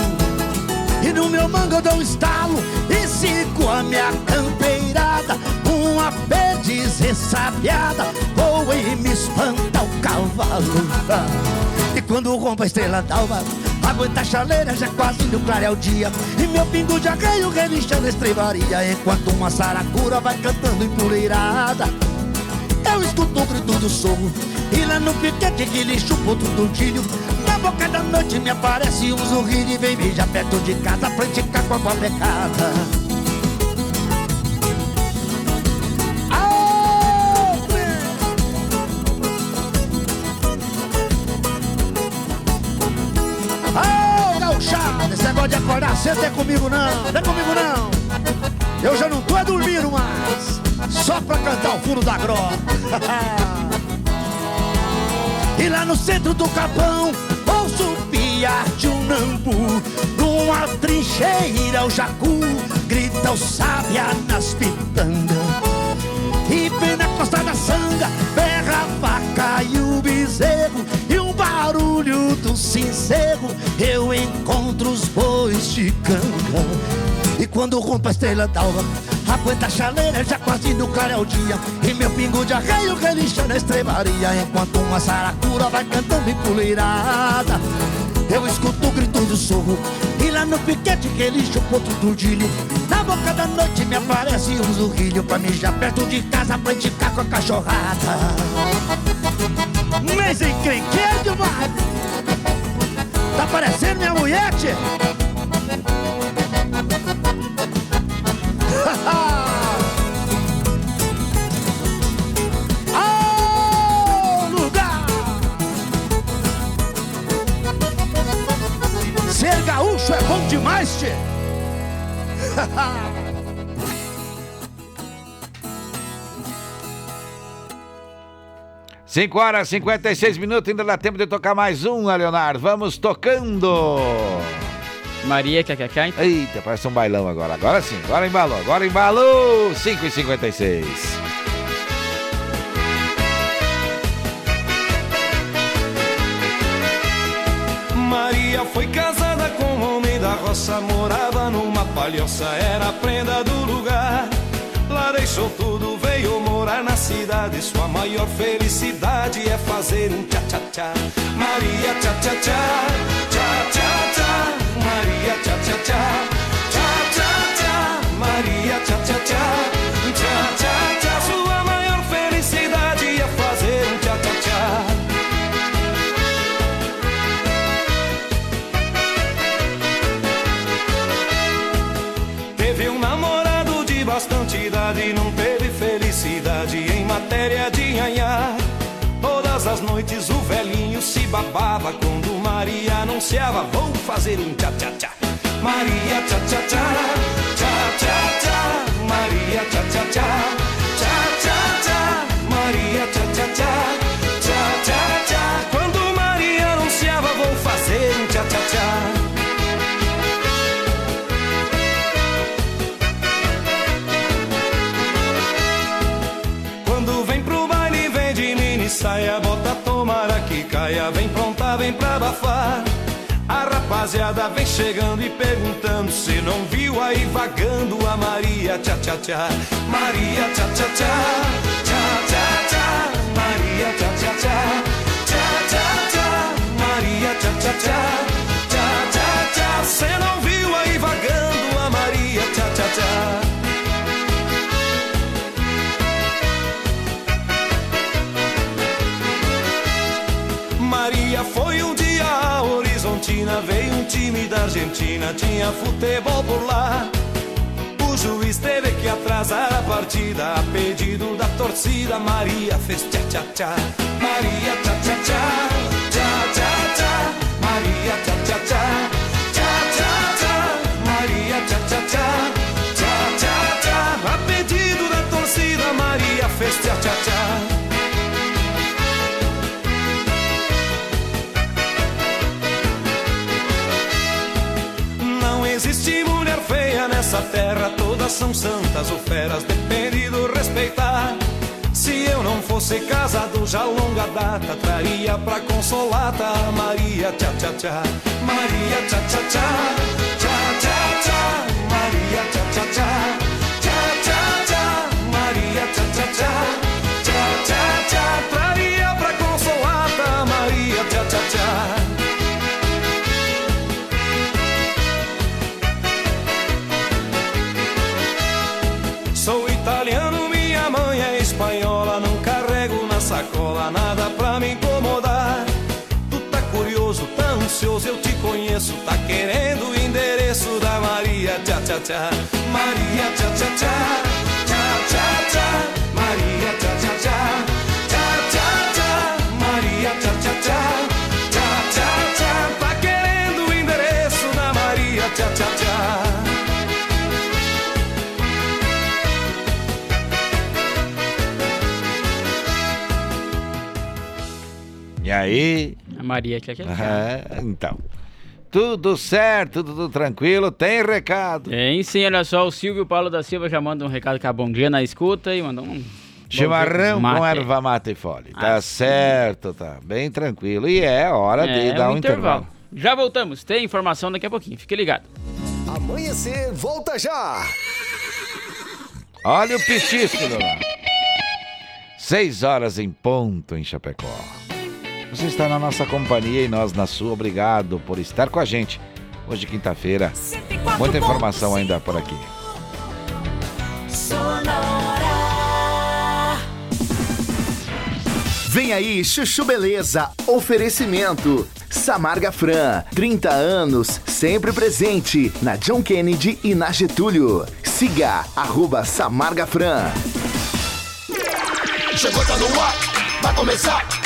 E no meu mango eu dou um estalo e sigo a minha campeirada, uma perdiz ressabiada, voa e me espanta o cavalo. E quando rompo a estrela d'alva, aguenta a chaleira, já quase no clarear o dia. E meu pingo de arreio relincha na estrebaria, enquanto uma saracura vai cantando empoleirada. Eu escuto o grito do sorro, e lá no piquete que lixo o ponto do tilho. Na boca da noite me aparece um zurrilho e vem mijar perto de casa pra enticar com a gauchada, esse negócio de acordar cedo é comigo não, não é comigo não. Eu já não tô é dormindo mais, só pra cantar o fundo da grota. <laughs> e lá no centro do capão, piar de um nambu. Numa trincheira o jacu, grita o sábia nas pitangas. E bem na costa da sanga, berra a vaca e o bezerro E um barulho do sincero, eu encontro os bois de canga E quando rompo a estrela d'alva, aguenta a chaleira, já quase no claro é o dia E meu pingo de arreio relincha na estrebaria Enquanto uma saracura vai cantando empoleirada Eu escuto o grito do sorro E lá no piquete que lixo o ponto do dilho Na boca da noite me aparece um zurrilho Pra mijar perto de casa pra indicar com a cachorrada Mas encrenqueiro demais Tá parecendo minha mulher, tchê? <laughs> Ô, lugar! Ser gaúcho é bom demais, tchê! <laughs> 5 horas e 56 minutos, ainda dá tempo de tocar mais um, Leonardo. Vamos tocando. Maria, quer quer quer? Eita, parece um bailão agora. Agora sim, agora embalou, agora embalou. 5 e 56 Maria foi casada com um homem da roça, morava numa palhoça, era a prenda do lugar. Deixou tudo, veio morar na cidade. Sua maior felicidade é fazer um tchá-tchá-tchá. Maria tchá-tchá-tchá, tchá-tchá-tchá. Maria tchá-tchá-tchá, tchá-tchá-tchá. Maria tchá-tchá-tchá, se babava quando Maria anunciava: Vou fazer um tchá-tchá-tchá. Maria tchá-tchá-tchá, tchá-tchá-tchá. Maria tchá-tchá-tchá. A rapaziada vem chegando e perguntando se não viu aí vagando a Maria tchá tchá tchá. Maria tchá tchá, tchá tchá tchá. Maria tchá tchá tchá, tchá tchá tchá. Maria tchá tchá tchá, tchá tchá tchá. Cê não viu aí vagando Tinha futebol por lá. O juiz teve que atrasar a partida, a pedido da torcida, Maria fez tchá tchá tchá. Maria tchá tchá tchá, tchá tchá tchá. Maria tchá nessa terra, todas são santas ou feras, depende do respeitar. Se eu não fosse casado já longa data, traria pra consolata Maria tchá tchá tchá. Maria tchá tchá tchá, tchá tchá tchá. Maria tchá tchá tchá, tchá tchá tchá. Maria tchá tchá, tchá conheço. Tá querendo o endereço da Maria tchá tchá tchá. Maria tchá tchá tchá, tchá tchá tchá. Maria tchá tchá tchá, tchá tchá tchá. Maria tchá tchá tchá, tchá tchá tchá. Tá querendo o endereço da Maria tchá tchá tchá. E aí? A Maria quer quer quer. É, então. Tudo certo, tudo tranquilo, tem recado. Tem sim, olha só, o Silvio Paulo da Silva já manda um recado que é bom dia na escuta e mandou um... Chimarrão com erva mate e fole. Tá Ah, certo, tá bem tranquilo. E é hora de É, dar um um intervalo. Já voltamos, tem informação daqui a pouquinho, fique ligado. Amanhecer, volta já! Olha o petisco, Leonardo. Seis horas em ponto em Chapecó. Você está na nossa companhia e nós na sua. Obrigado por estar com a gente. Hoje, quinta-feira. Muita informação ainda por aqui. Vem aí, Chuchu Beleza. Oferecimento. Samarga Fran, 30 anos, sempre presente na John Kennedy e na Getúlio. Siga, arroba Samarga Fran. Chegou, tá no ar, vai começar.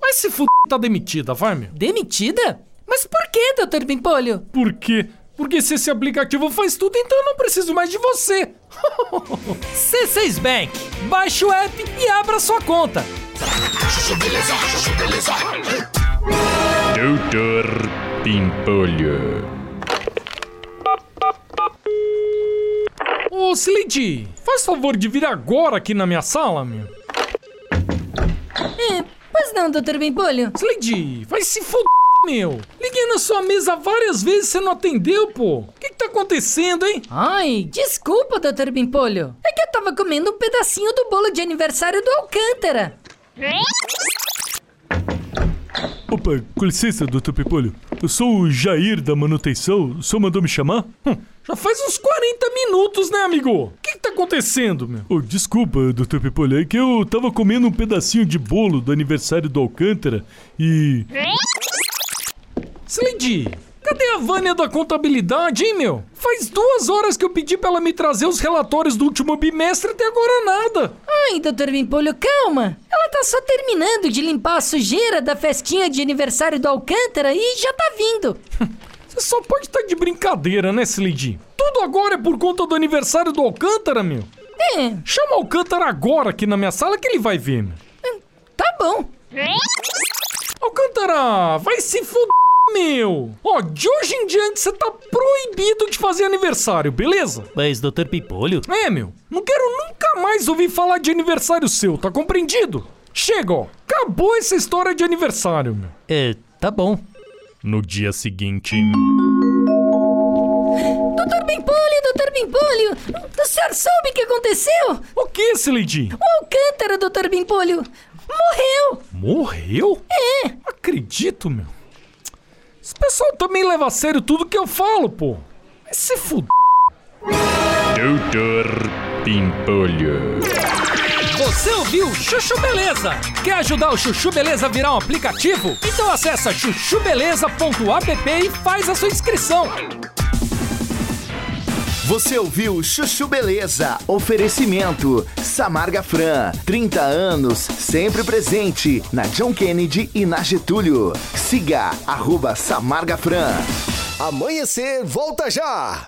Mas se f... tá demitida, vai, meu. Demitida? Mas por que, Dr. Bimpolho? Por quê? Porque se esse aplicativo faz tudo, então eu não preciso mais de você. <laughs> C6 Bank. Baixe o app e abra sua conta. Doutor Pimpolho. Ô, Slade, faz favor de vir agora aqui na minha sala, meu. É, pois não, Dr. Bimpolho. Slade, vai se foder, meu. Liguei na sua mesa várias vezes e você não atendeu, pô. O que, que tá acontecendo, hein? Ai, desculpa, Dr. Bimpolho. É que eu tava comendo um pedacinho do bolo de aniversário do Alcântara. Opa, com licença, doutor Pimpolho. Eu sou o Jair da manutenção. O senhor mandou me chamar? Hum, já faz uns 40 minutos, né, amigo? O que, que tá acontecendo, meu? Oh, desculpa, doutor Pimpolho. É que eu tava comendo um pedacinho de bolo do aniversário do Alcântara e. Slade, cadê a Vânia da contabilidade, hein, meu? Faz duas horas que eu pedi pra ela me trazer os relatórios do último bimestre até agora nada. Ai, doutor Bimpolho, calma. Ela tá só terminando de limpar a sujeira da festinha de aniversário do Alcântara e já tá vindo. <laughs> Você só pode estar de brincadeira, né, Slade? Tudo agora é por conta do aniversário do Alcântara, meu. É. Chama o Alcântara agora aqui na minha sala que ele vai ver, meu. Tá bom. Alcântara, vai se fuder, meu. Ó, de hoje em diante você tá proibido de fazer aniversário, beleza? Mas, doutor Pimpolho... É, meu. Não quero nunca mais ouvir falar de aniversário seu, tá compreendido? Chega, ó. Acabou essa história de aniversário, meu. É, tá bom. No dia seguinte. Doutor Bimpolho, doutor Bimpolho, o senhor soube o que aconteceu? O que, Slade? O Alcântara, doutor Bimpolho, morreu. Morreu? É. Acredito, meu. Esse pessoal também leva a sério tudo que eu falo, pô. Vai se fuder. Doutor Pimpolho. Você ouviu Chuchu Beleza? Quer ajudar o Chuchu Beleza a virar um aplicativo? Então acessa chuchubeleza.app e faz a sua inscrição. Você ouviu Chuchu Beleza? Oferecimento Samarga Fran, 30 anos, sempre presente na John Kennedy e na Getúlio. Siga arroba Samarga Fran. Amanhecer, volta já!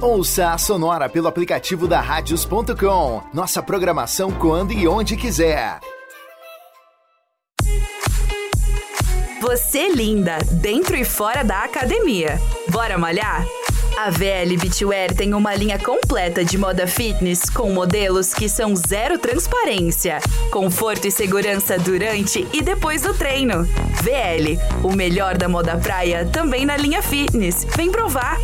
Ouça a Sonora pelo aplicativo da Radios.com. Nossa programação quando e onde quiser. Você linda, dentro e fora da academia. Bora malhar? A VL Beachwear tem uma linha completa de moda fitness com modelos que são zero transparência, conforto e segurança durante e depois do treino. VL, o melhor da moda praia também na linha fitness. Vem provar!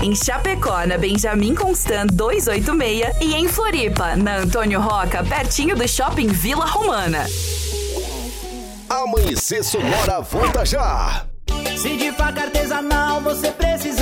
Em Chapecó, na Benjamin Constant 286 e em Floripa, na Antônio Roca, pertinho do Shopping Vila Romana. Amanhecer Sonora volta já. Se de faca artesanal você precisar,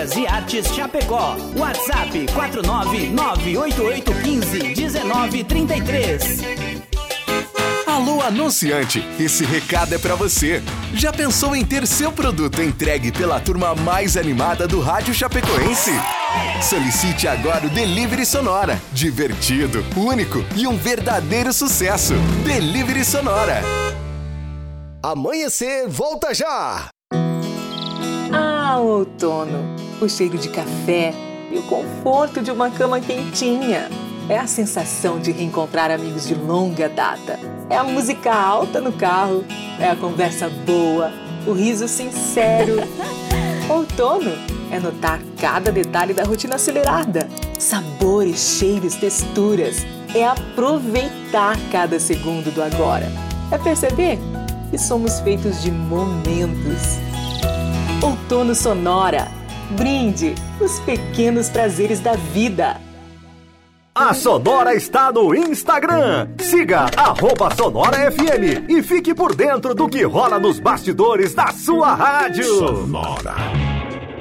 E Artes Chapecó. WhatsApp 49988151933. Alô, anunciante, esse recado é pra você. Já pensou em ter seu produto entregue pela turma mais animada do rádio chapecoense? Solicite agora o Delivery Sonora. Divertido, único e um verdadeiro sucesso. Delivery Sonora. Amanhecer volta já. Ah, outono. O cheiro de café e o conforto de uma cama quentinha. É a sensação de reencontrar amigos de longa data. É a música alta no carro. É a conversa boa. O riso sincero. <laughs> Outono é notar cada detalhe da rotina acelerada. Sabores, cheiros, texturas. É aproveitar cada segundo do agora. É perceber que somos feitos de momentos. Outono Sonora. Brinde os pequenos prazeres da vida. A Sonora está no Instagram. Siga arroba Sonora FM e fique por dentro do que rola nos bastidores da sua rádio. Sonora.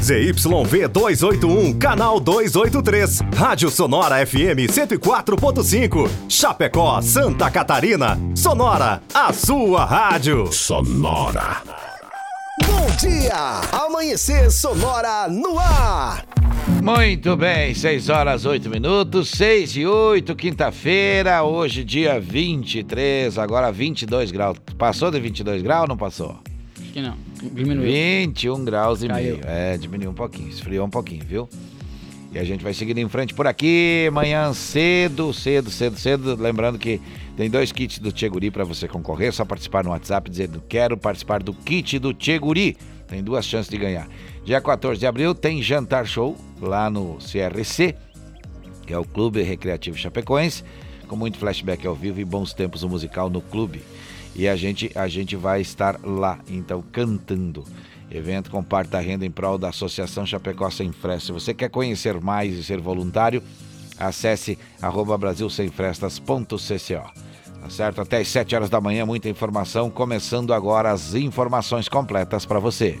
ZYV 281, canal 283. Rádio Sonora FM 104.5. Chapecó, Santa Catarina. Sonora, a sua rádio. Sonora. Bom dia! Amanhecer Sonora no ar. Muito bem, 6 horas 8 minutos, 6 e 8, quinta-feira, hoje dia 23, agora 22 graus. Passou de 22 graus ou não passou? Acho que não. Diminuiu. 21 graus e Caiu. meio. É, diminuiu um pouquinho, esfriou um pouquinho, viu? E a gente vai seguindo em frente por aqui, amanhã cedo, cedo, cedo, cedo. Lembrando que tem dois kits do Tcheguri para você concorrer. É só participar no WhatsApp dizendo quero participar do kit do Tcheguri. Tem duas chances de ganhar. Dia 14 de abril tem jantar show lá no CRC, que é o Clube Recreativo Chapecoense, com muito flashback ao vivo e bons tempos no musical no clube. E a gente, a gente vai estar lá, então, cantando. Evento com parte da renda em prol da Associação Chapecó Sem Frestas. Se você quer conhecer mais e ser voluntário, acesse brasilsemfrestas.cco. Tá certo? Até às 7 horas da manhã, muita informação. Começando agora as informações completas para você.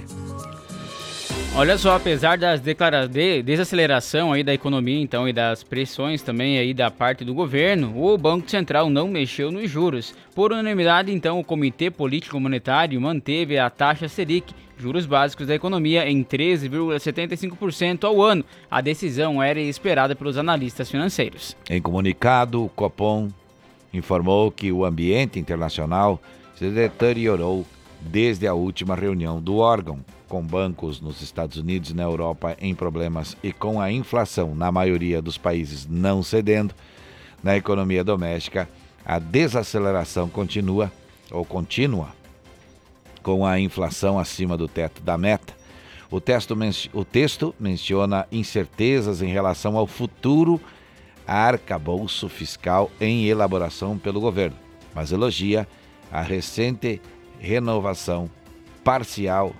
Olha só, apesar das declarações de desaceleração aí da economia, então, e das pressões também aí da parte do governo, o Banco Central não mexeu nos juros. Por unanimidade, então, o Comitê Político Monetário manteve a taxa Selic, juros básicos da economia, em 13,75% ao ano. A decisão era esperada pelos analistas financeiros. Em comunicado, o Copom informou que o ambiente internacional se deteriorou desde a última reunião do órgão, com bancos nos Estados Unidos e na Europa em problemas e com a inflação na maioria dos países não cedendo, na economia doméstica a desaceleração continua ou contínua com a inflação acima do teto da meta. O texto, o texto menciona incertezas em relação ao futuro arcabouço fiscal em elaboração pelo governo, mas elogia a recente renovação parcial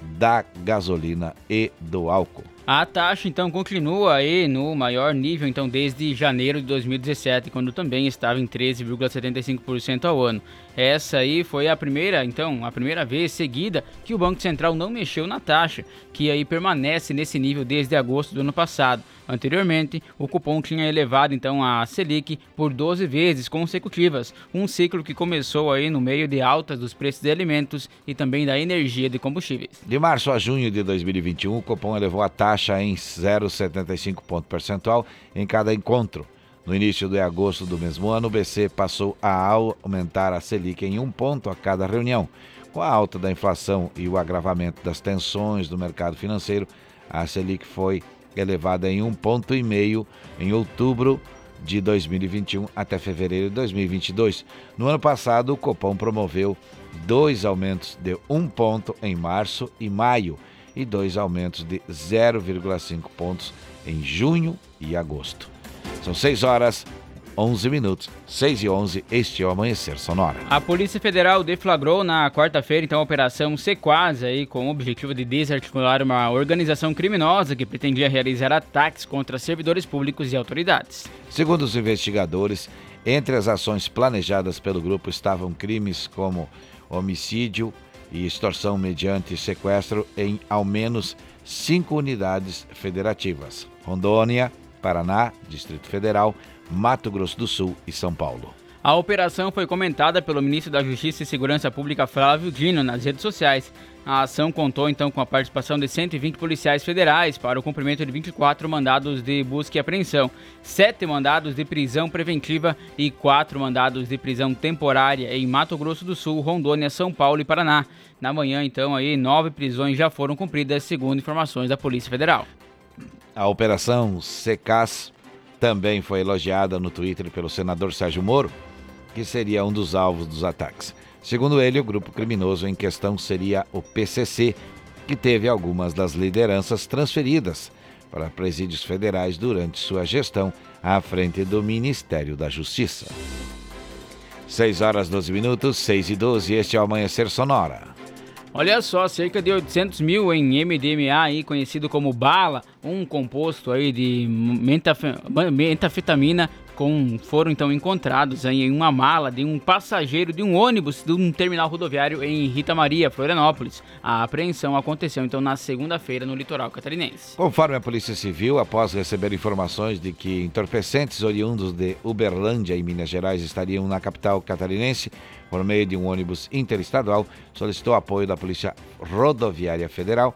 da gasolina e do álcool. A taxa então continua aí no maior nível então desde janeiro de 2017, quando também estava em 13,75% ao ano. Essa aí foi a primeira, então, a primeira vez seguida que o Banco Central não mexeu na taxa, que aí permanece nesse nível desde agosto do ano passado. Anteriormente, o cupom tinha elevado então a Selic por 12 vezes consecutivas, um ciclo que começou aí no meio de altas dos preços de alimentos e também da energia de combustíveis. De março a junho de 2021, o Copom elevou a taxa em 0,75 ponto percentual em cada encontro. No início de agosto do mesmo ano, o BC passou a aumentar a Selic em um ponto a cada reunião. Com a alta da inflação e o agravamento das tensões do mercado financeiro, a Selic foi elevada em um ponto e meio em outubro de 2021 até fevereiro de 2022. No ano passado, o Copom promoveu dois aumentos de um ponto em março e maio e dois aumentos de 0,5 pontos em junho e agosto. São 6 horas 11 minutos, 6 e 11, este é o Amanhecer Sonora. A Polícia Federal deflagrou na quarta-feira, então, a Operação Sequaz, aí, com o objetivo de desarticular uma organização criminosa que pretendia realizar ataques contra servidores públicos e autoridades. Segundo os investigadores, entre as ações planejadas pelo grupo estavam crimes como homicídio e extorsão mediante sequestro em ao menos cinco unidades federativas: Rondônia, Paraná, Distrito Federal, Mato Grosso do Sul e São Paulo. A operação foi comentada pelo ministro da Justiça e Segurança Pública Flávio Dino nas redes sociais. A ação contou então com a participação de 120 policiais federais para o cumprimento de 24 mandados de busca e apreensão, 7 mandados de prisão preventiva e 4 mandados de prisão temporária em Mato Grosso do Sul, Rondônia, São Paulo e Paraná. Na manhã, então, aí, nove prisões já foram cumpridas, segundo informações da Polícia Federal. A operação Secas também foi elogiada no Twitter pelo senador Sérgio Moro, que seria um dos alvos dos ataques. Segundo ele, o grupo criminoso em questão seria o PCC, que teve algumas das lideranças transferidas para presídios federais durante sua gestão à frente do Ministério da Justiça. 6 horas 12 minutos, 6 e 12, este é o Amanhecer Sonora. Olha só, cerca de 800 mil em MDMA, aí, conhecido como bala, um composto aí de metafetamina, com, foram então encontrados em uma mala de um passageiro de um ônibus de um terminal rodoviário em Rita Maria, Florianópolis. A apreensão aconteceu então na segunda-feira no litoral catarinense. Conforme a Polícia Civil, após receber informações de que entorpecentes oriundos de Uberlândia, em Minas Gerais, estariam na capital catarinense, por meio de um ônibus interestadual, solicitou apoio da Polícia Rodoviária Federal,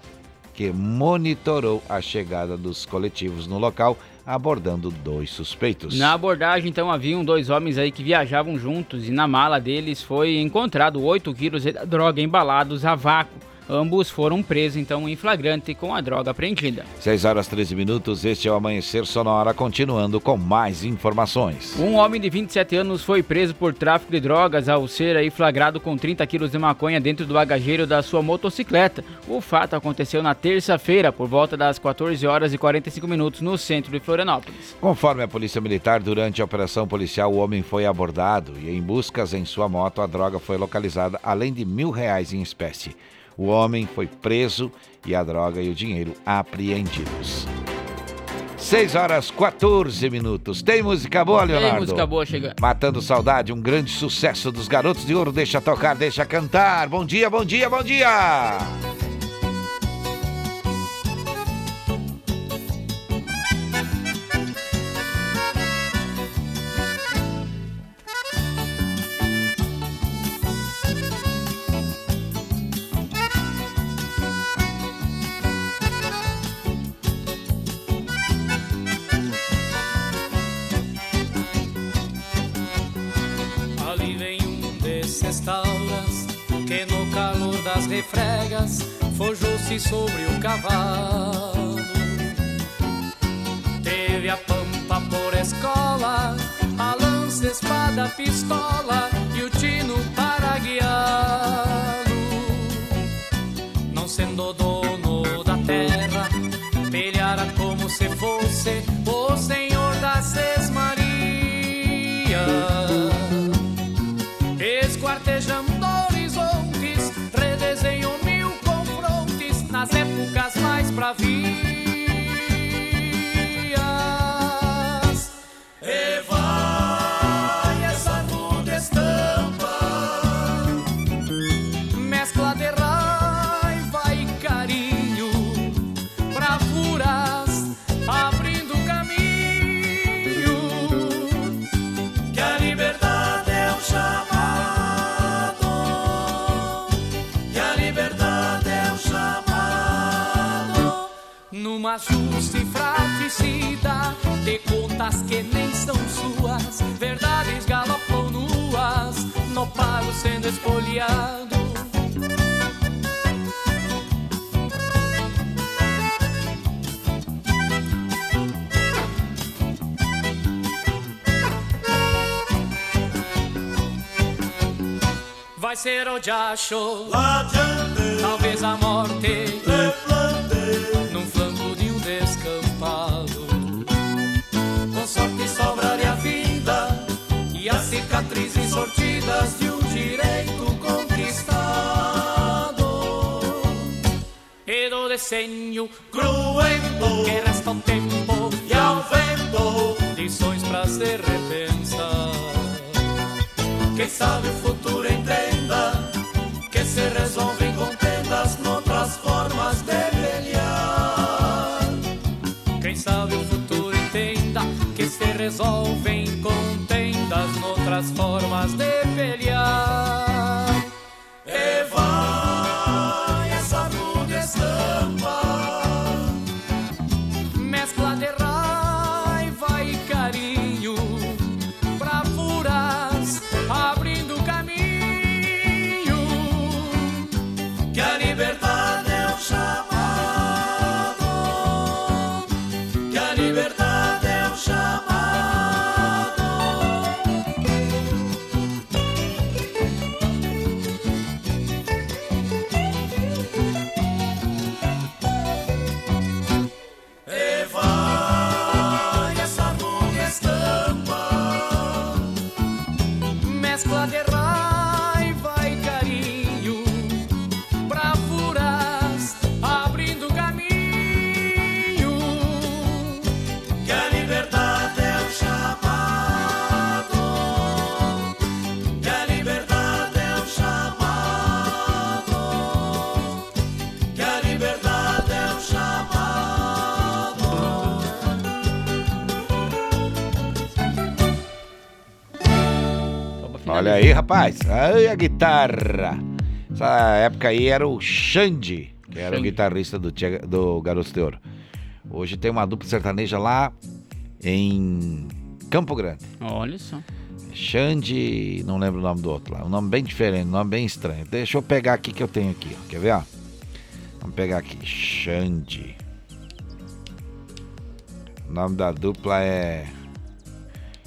que monitorou a chegada dos coletivos no local, abordando dois suspeitos. Na abordagem, então, haviam dois homens aí que viajavam juntos e na mala deles foi encontrado 8 quilos de droga embalados a vácuo. Ambos foram presos, então, em flagrante com a droga apreendida. 6 horas 13 minutos, este é o Amanhecer Sonora, continuando com mais informações. Um homem de 27 anos foi preso por tráfico de drogas ao ser aí flagrado com 30 quilos de maconha dentro do bagageiro da sua motocicleta. O fato aconteceu na terça-feira, por volta das 14 horas e 45 minutos, no centro de Florianópolis. Conforme a Polícia Militar, durante a operação policial, o homem foi abordado e, em buscas em sua moto, a droga foi localizada, além de mil reais em espécie. O homem foi preso e a droga e o dinheiro apreendidos. 6 horas 14 minutos. Tem música boa, Leonardo? Tem música boa chegando. Matando Saudade, um grande sucesso dos Garotos de Ouro. Deixa tocar, deixa cantar. Bom dia, bom dia, bom dia! Das refregas forjou-se sobre o cavalo. Teve a pampa por escola, a lança, espada, pistola e o tino para guiá-lo. Não sendo dono da terra, pelhara como se fosse o senhor das Seis épocas mais se fratricida de contas que nem são suas, verdades galopam nuas, no pago sendo espoliado. Vai ser o diacho, talvez a morte, de um descampado. Com sorte sobraria a vida e as cicatrizes sortidas de um direito conquistado. E do desenho cruento que resta ao tempo e ao vento, lições pra se repensar. Quem sabe o futuro entenda que se resolvem contendas noutras resolvem contendas noutras formas de pelear. Rapaz. Ai, a guitarra. Essa época aí era o Xande, que era o Xande. guitarrista do, do Garoto de Ouro. Hoje tem uma dupla sertaneja lá em Campo Grande. Olha só. Xande, não lembro o nome do outro lá. Um nome bem diferente, um nome bem estranho. Deixa eu pegar aqui que eu tenho aqui, ó. Quer ver, ó? Vamos pegar aqui. Xande. O nome da dupla é.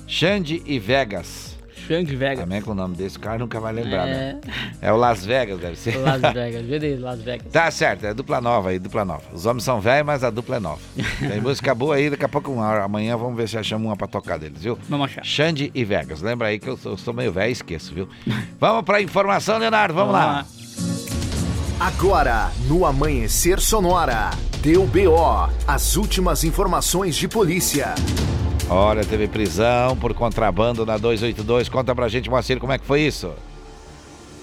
Xande e Vegas. Xande Vegas. Também com o nome desse cara nunca vai lembrar, É. né? É o Las Vegas, deve ser. Las <laughs> Vegas, beleza, Las Vegas. Tá certo, é dupla nova aí, dupla nova. Os homens são velhos, mas a dupla é nova. Tem música boa aí, daqui a pouco, uma hora, amanhã, vamos ver se achamos uma pra tocar deles, viu? Vamos achar. Xande e Vegas. Lembra aí que eu sou, eu sou meio velho e esqueço, viu? vamos pra informação, Leonardo, vamos, lá. Agora, no Amanhecer Sonora, deu BO, as últimas informações de polícia. Olha, teve prisão por contrabando na 282. Conta pra gente, Moacir, como é que foi isso?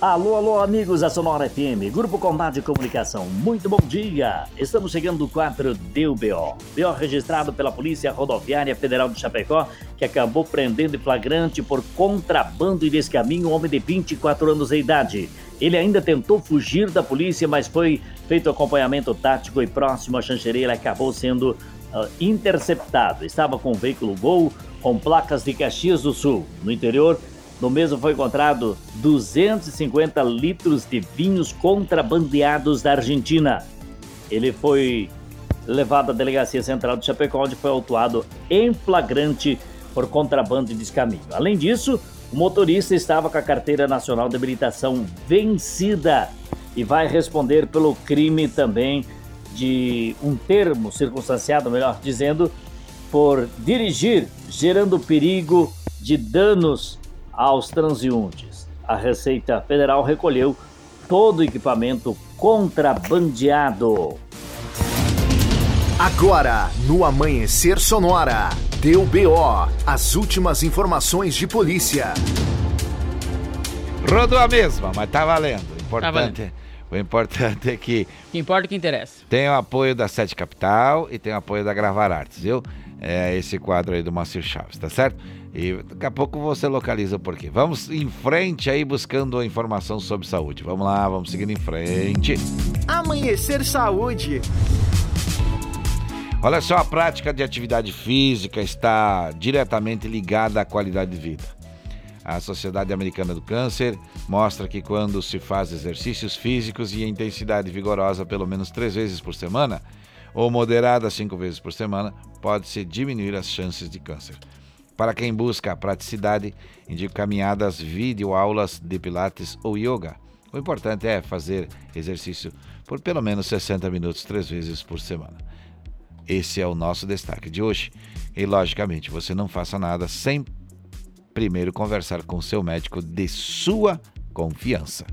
Alô, alô, amigos da Sonora FM, Grupo Combate de Comunicação, muito bom dia! Estamos chegando no quadro Deu BO. BO registrado pela Polícia Rodoviária Federal de Chapecó, que acabou prendendo em flagrante por contrabando e descaminho um homem de 24 anos de idade. Ele ainda tentou fugir da polícia, mas foi feito acompanhamento tático e próximo à chanceria ele acabou sendo interceptado. Estava com um veículo Gol com placas de Caxias do Sul. No interior, no mesmo foi encontrado 250 litros de vinhos contrabandeados da Argentina. Ele foi levado à Delegacia Central de Chapecó, onde foi autuado em flagrante por contrabando e descaminho. Além disso, o motorista estava com a carteira nacional de habilitação vencida e vai responder pelo crime também de um termo circunstanciado, melhor dizendo, por dirigir gerando perigo de danos aos transeuntes. A Receita Federal recolheu todo o equipamento contrabandeado. Agora, no Amanhecer Sonora, deu BO, as últimas informações de polícia. Rodou a mesma, mas tá valendo. O importante, valendo. O importante é que O que importa é o que interessa. Tem o apoio da Sete Capital e tem o apoio da Gravar Artes, viu? É esse quadro aí do Macir Chaves, tá certo? E daqui a pouco você localiza o porquê. Vamos em frente aí buscando informação sobre saúde. Vamos lá, vamos seguindo em frente. Amanhecer Saúde. Olha só, a prática de atividade física está diretamente ligada à qualidade de vida. A Sociedade Americana do Câncer mostra que quando se faz exercícios físicos e intensidade vigorosa pelo menos três vezes por semana, ou moderada cinco vezes por semana, pode-se diminuir as chances de câncer. Para quem busca a praticidade, indico caminhadas, videoaulas de pilates ou yoga. O importante é fazer exercício por pelo menos 60 minutos três vezes por semana. Esse é o nosso destaque de hoje. E logicamente, você não faça nada sem primeiro conversar com seu médico de sua confiança.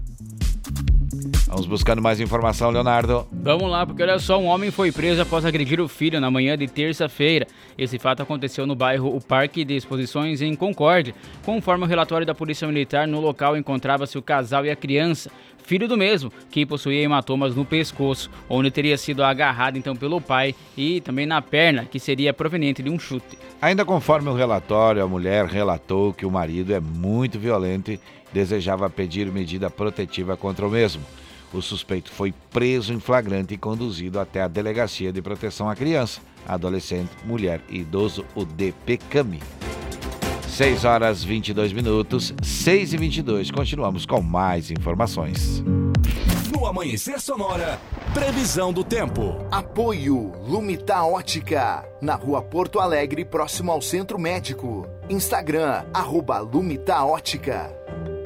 Vamos buscando mais informação, Leonardo. Vamos lá, porque olha só, um homem foi preso após agredir o filho na manhã de terça-feira. Esse fato aconteceu no bairro O Parque de Exposições em Concórdia. Conforme o relatório da Polícia Militar, no local encontrava-se o casal e a criança, filho do mesmo, que possuía hematomas no pescoço, onde teria sido agarrado então pelo pai e também na perna, que seria proveniente de um chute. Ainda conforme o relatório, a mulher relatou que o marido é muito violento e desejava pedir medida protetiva contra o mesmo. O suspeito foi preso em flagrante e conduzido até a Delegacia de Proteção à Criança, Adolescente, Mulher e Idoso, o DPCAMI. 6 horas 22 minutos, 6 e 22. Continuamos com mais informações. No Amanhecer Sonora, previsão do tempo. Apoio Lumita Ótica, na rua Porto Alegre, próximo ao Centro Médico. Instagram, arroba Lumita Ótica.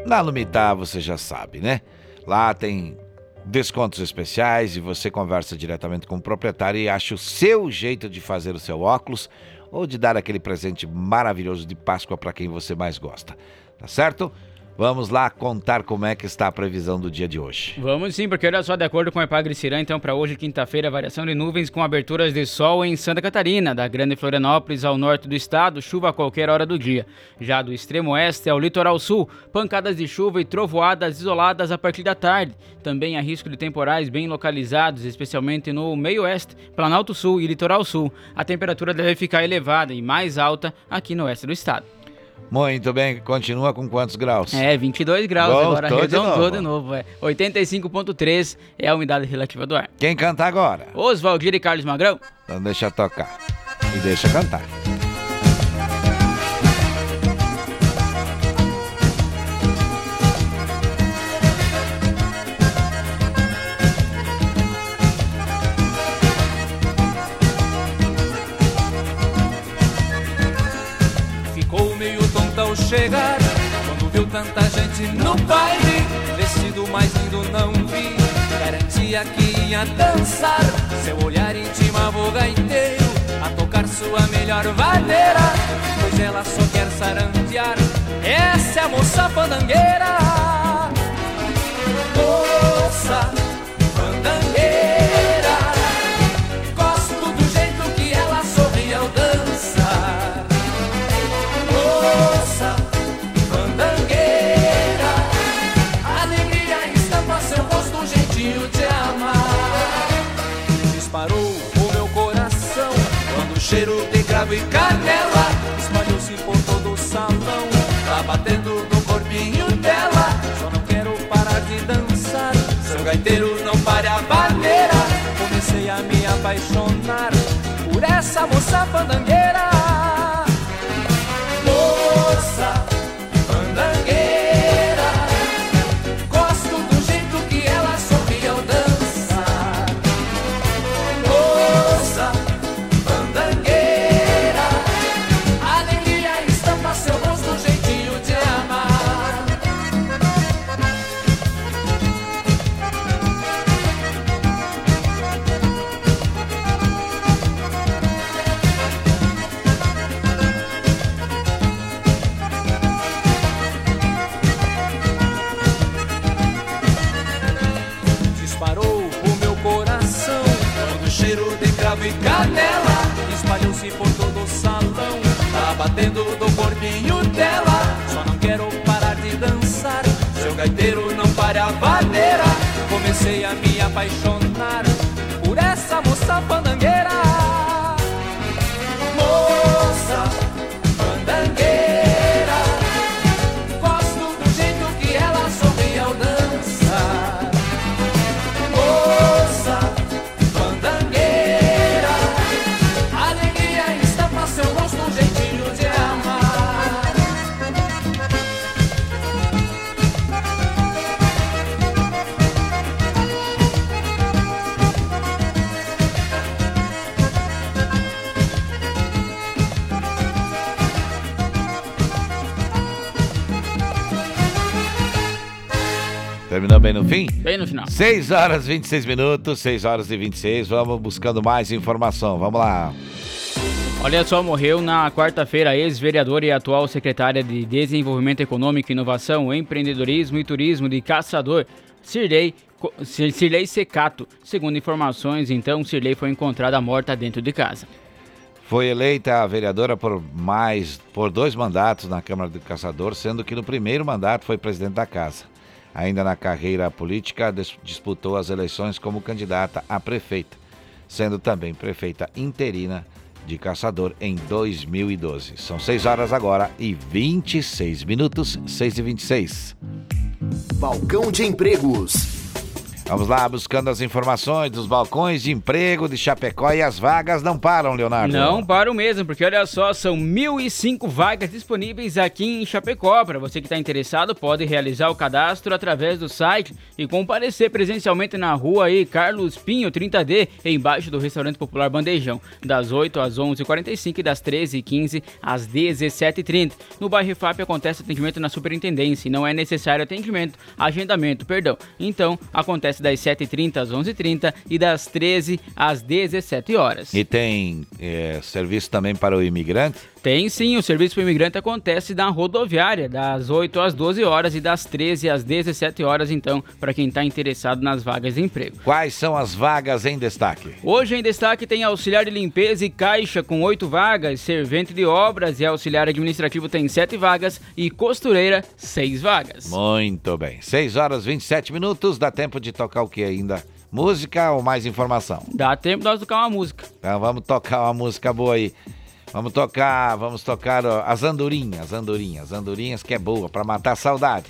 Na Lumitar você já sabe, né? Lá tem descontos especiais e você conversa diretamente com o proprietário e acha o seu jeito de fazer o seu óculos ou de dar aquele presente maravilhoso de Páscoa para quem você mais gosta. Tá certo? Vamos lá contar como é que está a previsão do dia de hoje. Vamos sim, porque olha só, de acordo com o Epagre Cirã, então para hoje, quinta-feira, variação de nuvens com aberturas de sol em Santa Catarina, da Grande Florianópolis ao norte do estado, chuva a qualquer hora do dia. Já do extremo oeste ao litoral sul, pancadas de chuva e trovoadas isoladas a partir da tarde. Também há risco de temporais bem localizados, especialmente no meio oeste, Planalto Sul e Litoral Sul. A temperatura deve ficar elevada e mais alta aqui no oeste do estado. Muito bem, continua com quantos graus? É, 22 graus Voltou agora, arredondou novo. de novo. é. 85,3 é a umidade relativa do ar. Quem canta agora? Oswaldir e Carlos Magrão. Então deixa tocar. E deixa cantar. Ao chegar. Quando viu tanta gente no baile Vestido mais lindo não vi. Garantia que ia dançar Seu olhar intimava o gaiteiro A tocar sua melhor vaneira. Pois ela só quer sarandear Essa é a moça fandangueira. Moça e canela. Espalhou-se por todo o salão Tá batendo no corpinho dela. Só não quero parar de dançar Seu gaiteiro não pare a bandeira. Comecei a me apaixonar Por essa moça fandangueira corpinho dela. Só não quero parar de dançar. Seu gaiteiro não pare a vaneira Comecei a me apaixonar bem no fim? Bem no final. 6 horas e 26 minutos, 6 horas e 26. Vamos buscando mais informação. Vamos lá. Olha só, morreu na quarta-feira a ex-vereadora e atual secretária de Desenvolvimento Econômico, Inovação, Empreendedorismo e Turismo de Caçador, Cirlei, Cir- Cirlei Secato. Segundo informações, então, Cirlei foi encontrada morta dentro de casa. Foi eleita a vereadora por mais por dois mandatos na Câmara do Caçador, sendo que no primeiro mandato foi presidente da casa. Ainda na carreira política, dis- disputou as eleições como candidata a prefeita, sendo também prefeita interina de Caçador em 2012. São 6 horas agora e 26 minutos, 6 e 26. Balcão de empregos. Vamos lá, buscando as informações dos balcões de emprego de Chapecó e as vagas não param, Leonardo. Não param mesmo, porque olha só, são 1.005 vagas disponíveis aqui em Chapecó. Para você que está interessado, pode realizar o cadastro através do site e comparecer presencialmente na rua aí, Carlos Pinho 30D, embaixo do Restaurante Popular Bandejão, das 8 às 11h45 e das 13h15 às 17h30. No bairro FAP acontece atendimento na superintendência e não é necessário atendimento, agendamento, perdão. Então, acontece das 7h30 às 11h30 e das 13 às 17 horas. E tem é, serviço também para o imigrante? Tem sim, o serviço para o imigrante acontece na rodoviária, das 8 às 12 horas e das 13 às 17 horas, então, para quem está interessado nas vagas de emprego. Quais são as vagas em destaque? Hoje em destaque tem auxiliar de limpeza e caixa com 8 vagas, servente de obras e auxiliar administrativo tem 7 vagas e costureira 6 vagas. Muito bem. 6 horas e 27 minutos, dá tempo de tocar o que ainda? Música ou mais informação? Dá tempo de nós tocar uma música. Então vamos tocar uma música boa aí. Vamos tocar, vamos tocar as andorinhas, as andorinhas, as andorinhas que é boa para matar saudade.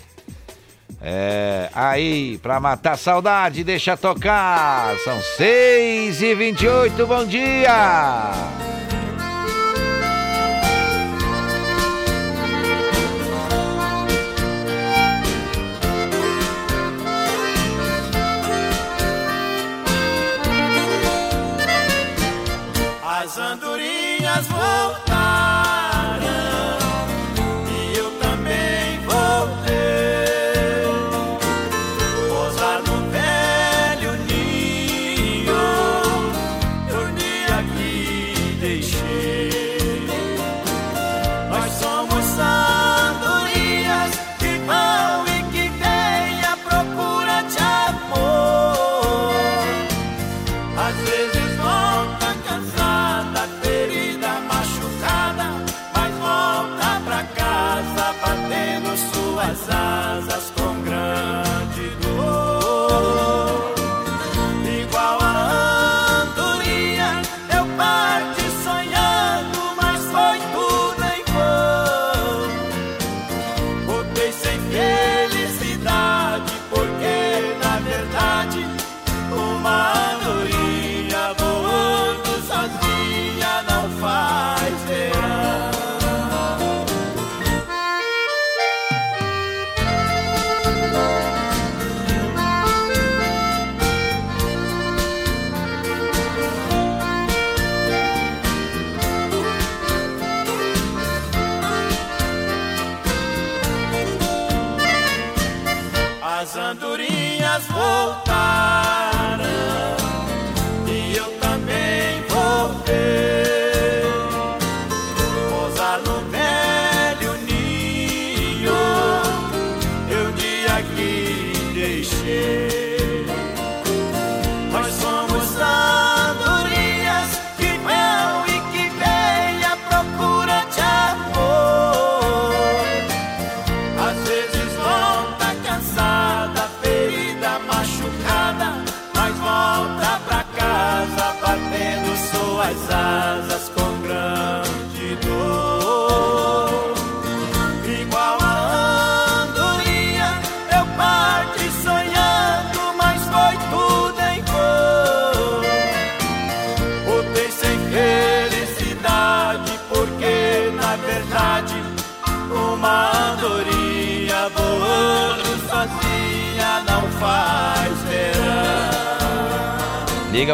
É, aí, para matar saudade, deixa tocar. São 6 e 28 bom dia! As andorinhas as well.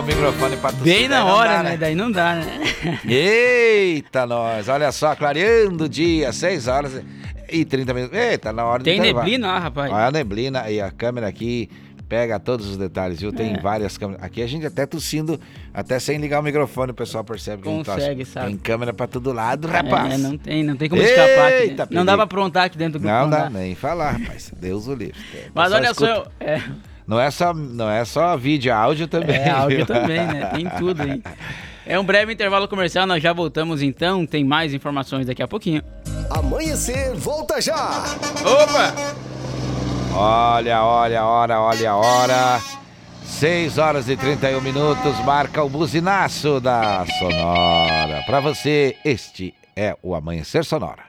Microfone para tu. Bem na Não hora, dá, né? Daí não dá, né? Eita, nós! Olha só, clareando o dia, 6 horas. e 30 minutos. Eita, na hora Tem neblina lá, rapaz. Olha a neblina e a câmera aqui pega todos os detalhes, viu? Tem É. várias câmeras. Aqui a gente até tossindo, até sem ligar o microfone, o pessoal percebe que a gente tosse. Consegue, sabe? Tem câmera pra todo lado, rapaz. É, não tem, não tem como escapar aqui. Eita, dentro. Não dá pra aprontar aqui dentro do grupo. Não dá dá. nem falar, rapaz. Deus o livre. Mas olha só, escuta. eu- é, Não é só, não é só vídeo, é áudio também. é áudio viu? <laughs> também, né? Tem tudo aí. É um breve intervalo comercial, nós já voltamos então. Tem mais informações daqui a pouquinho. Amanhecer, volta já! Opa! Olha, olha, olha, olha, hora. 6 horas e 31 minutos, marca o buzinaço da Sonora. Pra você, este é o Amanhecer Sonora.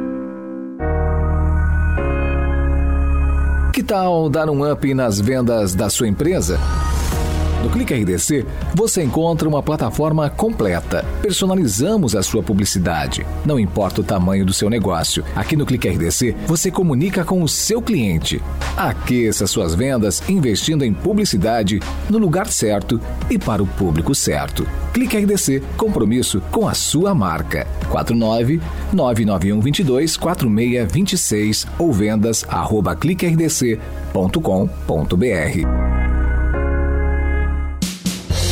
Que tal dar um up nas vendas da sua empresa? No Clique RDC, você encontra uma plataforma completa. Personalizamos a sua publicidade. Não importa o tamanho do seu negócio. Aqui no Clique RDC, você comunica com o seu cliente. Aqueça suas vendas investindo em publicidade no lugar certo e para o público certo. Clique RDC, compromisso com a sua marca. 49 991 22 4626 ou vendas arroba cliquerdc.com.br.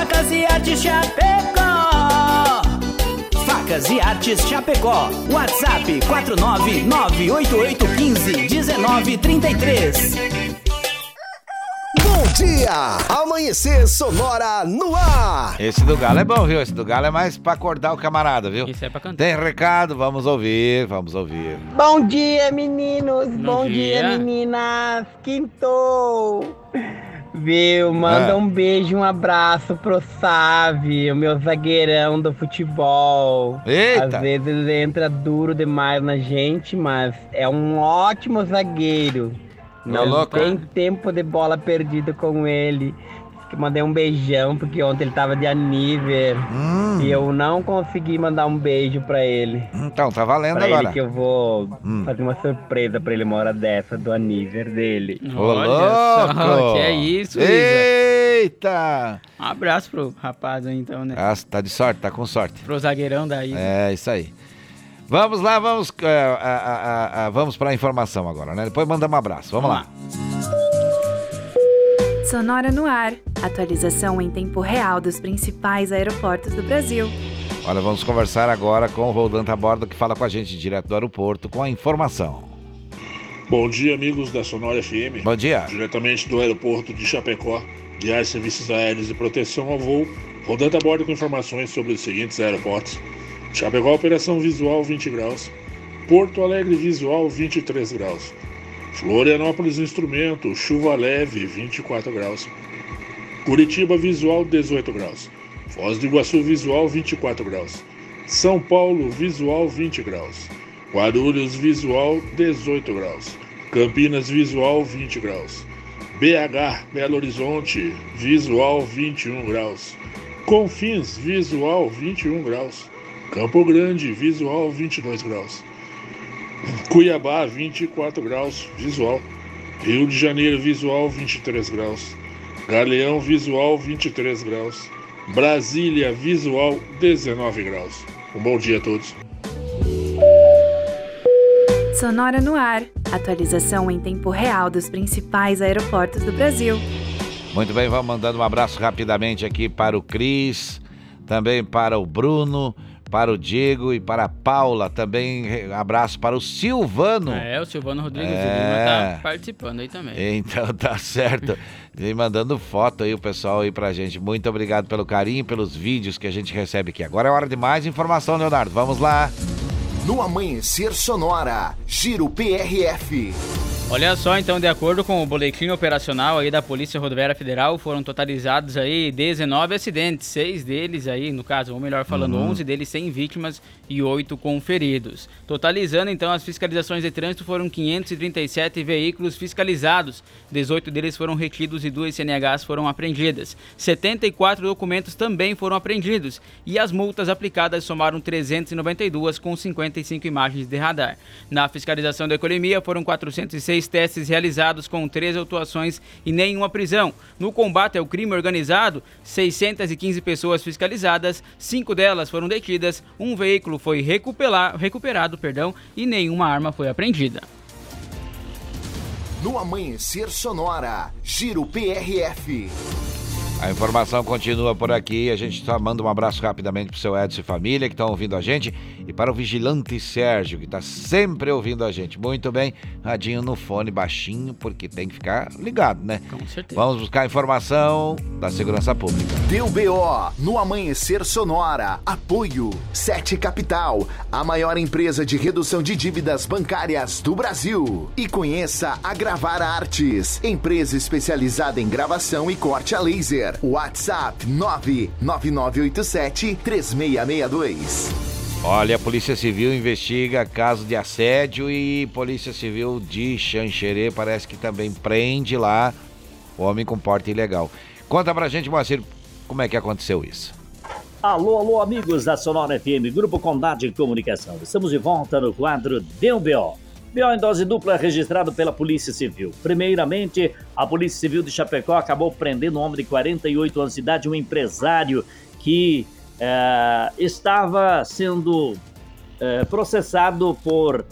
Facas e Artes Chapecó. Facas e Artes Chapecó. WhatsApp 49988151933. Bom dia! Amanhecer Sonora no ar! Esse do Galo é bom, viu? Esse do Galo é mais pra acordar o camarada, viu? Isso é pra cantar. Tem recado, vamos ouvir, vamos ouvir. Bom dia, meninos. Bom, dia. dia. meninas. Quintou. Viu? Manda Ah. um beijo, um abraço pro Sávio, o meu zagueirão do futebol. Eita. Às vezes ele entra duro demais na gente, mas é um ótimo zagueiro. Não louco. tem tempo de bola perdida com ele. Que mandei um beijão, porque ontem ele tava de aniver. Hum. E eu não consegui mandar um beijo pra ele. Então, tá valendo Pra agora. ele que eu vou Hum. fazer uma surpresa pra ele uma hora dessa do aniversário dele. Ô, louco! que é isso, Eita! Um abraço pro rapaz aí, então, né? Ah, tá de sorte, tá com sorte. Pro zagueirão da Isa. É, isso aí. Vamos lá, vamos, é, a- a- a- vamos pra informação agora, né? Depois mandamos um abraço. Vamos, lá. Sonora no ar. Atualização em tempo real dos principais aeroportos do Brasil. Olha, vamos conversar agora com o Roldan Bordo, que fala com a gente direto do aeroporto com a informação. Bom dia, amigos da Sonora FM. Bom dia. Diretamente do aeroporto de Chapecó, guiar serviços aéreos e proteção ao voo, rodando a bordo com informações sobre os seguintes aeroportos. Chapecó, operação visual 20 graus. Porto Alegre, visual 23 graus. Florianópolis, instrumento, chuva leve 24 graus. Curitiba, visual 18 graus. Foz do Iguaçu Visual 24 graus. São Paulo Visual 20 graus. Guarulhos Visual 18 graus. Campinas Visual 20 graus. BH Belo Horizonte Visual 21 graus. Confins Visual 21 graus. Campo Grande Visual 22 graus. Cuiabá 24 graus visual. Rio de Janeiro visual 23 graus. Galeão visual 23 graus. Brasília visual 19 graus. Um bom dia a todos. Sonora no ar. Atualização em tempo real dos principais aeroportos do Brasil. Muito bem, vamos mandando um abraço rapidamente aqui para o Cris, também para o Bruno, para o Diego e para a Paula. Também abraço para o Silvano. É, o Silvano Rodrigues É. de Lima tá participando aí também. Então <laughs> tá certo. Vem mandando foto aí o pessoal aí pra gente. Muito obrigado pelo carinho, pelos vídeos que a gente recebe aqui. Agora é hora de mais informação, Leonardo. Vamos lá. No Amanhecer Sonora, Giro PRF. Olha só, então, de acordo com o boletim operacional aí da Polícia Rodoviária Federal, foram totalizados aí 19 acidentes, seis deles aí, no caso, ou melhor falando, Uhum. 11 deles sem vítimas e 8 com feridos. Totalizando, então, as fiscalizações de trânsito foram 537 veículos fiscalizados, 18 deles foram retidos e duas CNHs foram apreendidas. 74 documentos também foram apreendidos e as multas aplicadas somaram 392 com 55 imagens de radar. Na fiscalização da economia foram 406 testes realizados com 13 autuações e nenhuma prisão. No combate ao crime organizado, 615 pessoas fiscalizadas, cinco delas foram detidas, um veículo foi recupera- recuperado perdão, e nenhuma arma foi apreendida. No Amanhecer Sonora, Giro PRF. A informação continua por aqui. A gente só manda um abraço rapidamente pro seu Edson e família que estão ouvindo a gente e para o vigilante Sérgio, que está sempre ouvindo a gente. Muito bem, radinho no fone baixinho, porque tem que ficar ligado, né? Com certeza. Vamos buscar informação da segurança pública. Deu BO no Amanhecer Sonora. Apoio 7 Capital, a maior empresa de redução de dívidas bancárias do Brasil. E conheça a Gravar Artes, empresa especializada em gravação e corte a laser. WhatsApp 99987 3662. Olha, a Polícia Civil investiga caso de assédio e Polícia Civil de Xanxerê parece que também prende lá o homem com porte ilegal. Conta pra gente, Moacir, como é que aconteceu isso? Alô, alô, amigos da Sonora FM, Grupo Condade de Comunicação. Estamos de volta no quadro Deu BO. Em dose dupla registrado pela Polícia Civil. Primeiramente, a Polícia Civil de Chapecó acabou prendendo um homem de 48 anos de idade, um empresário que eh, estava sendo eh, processado por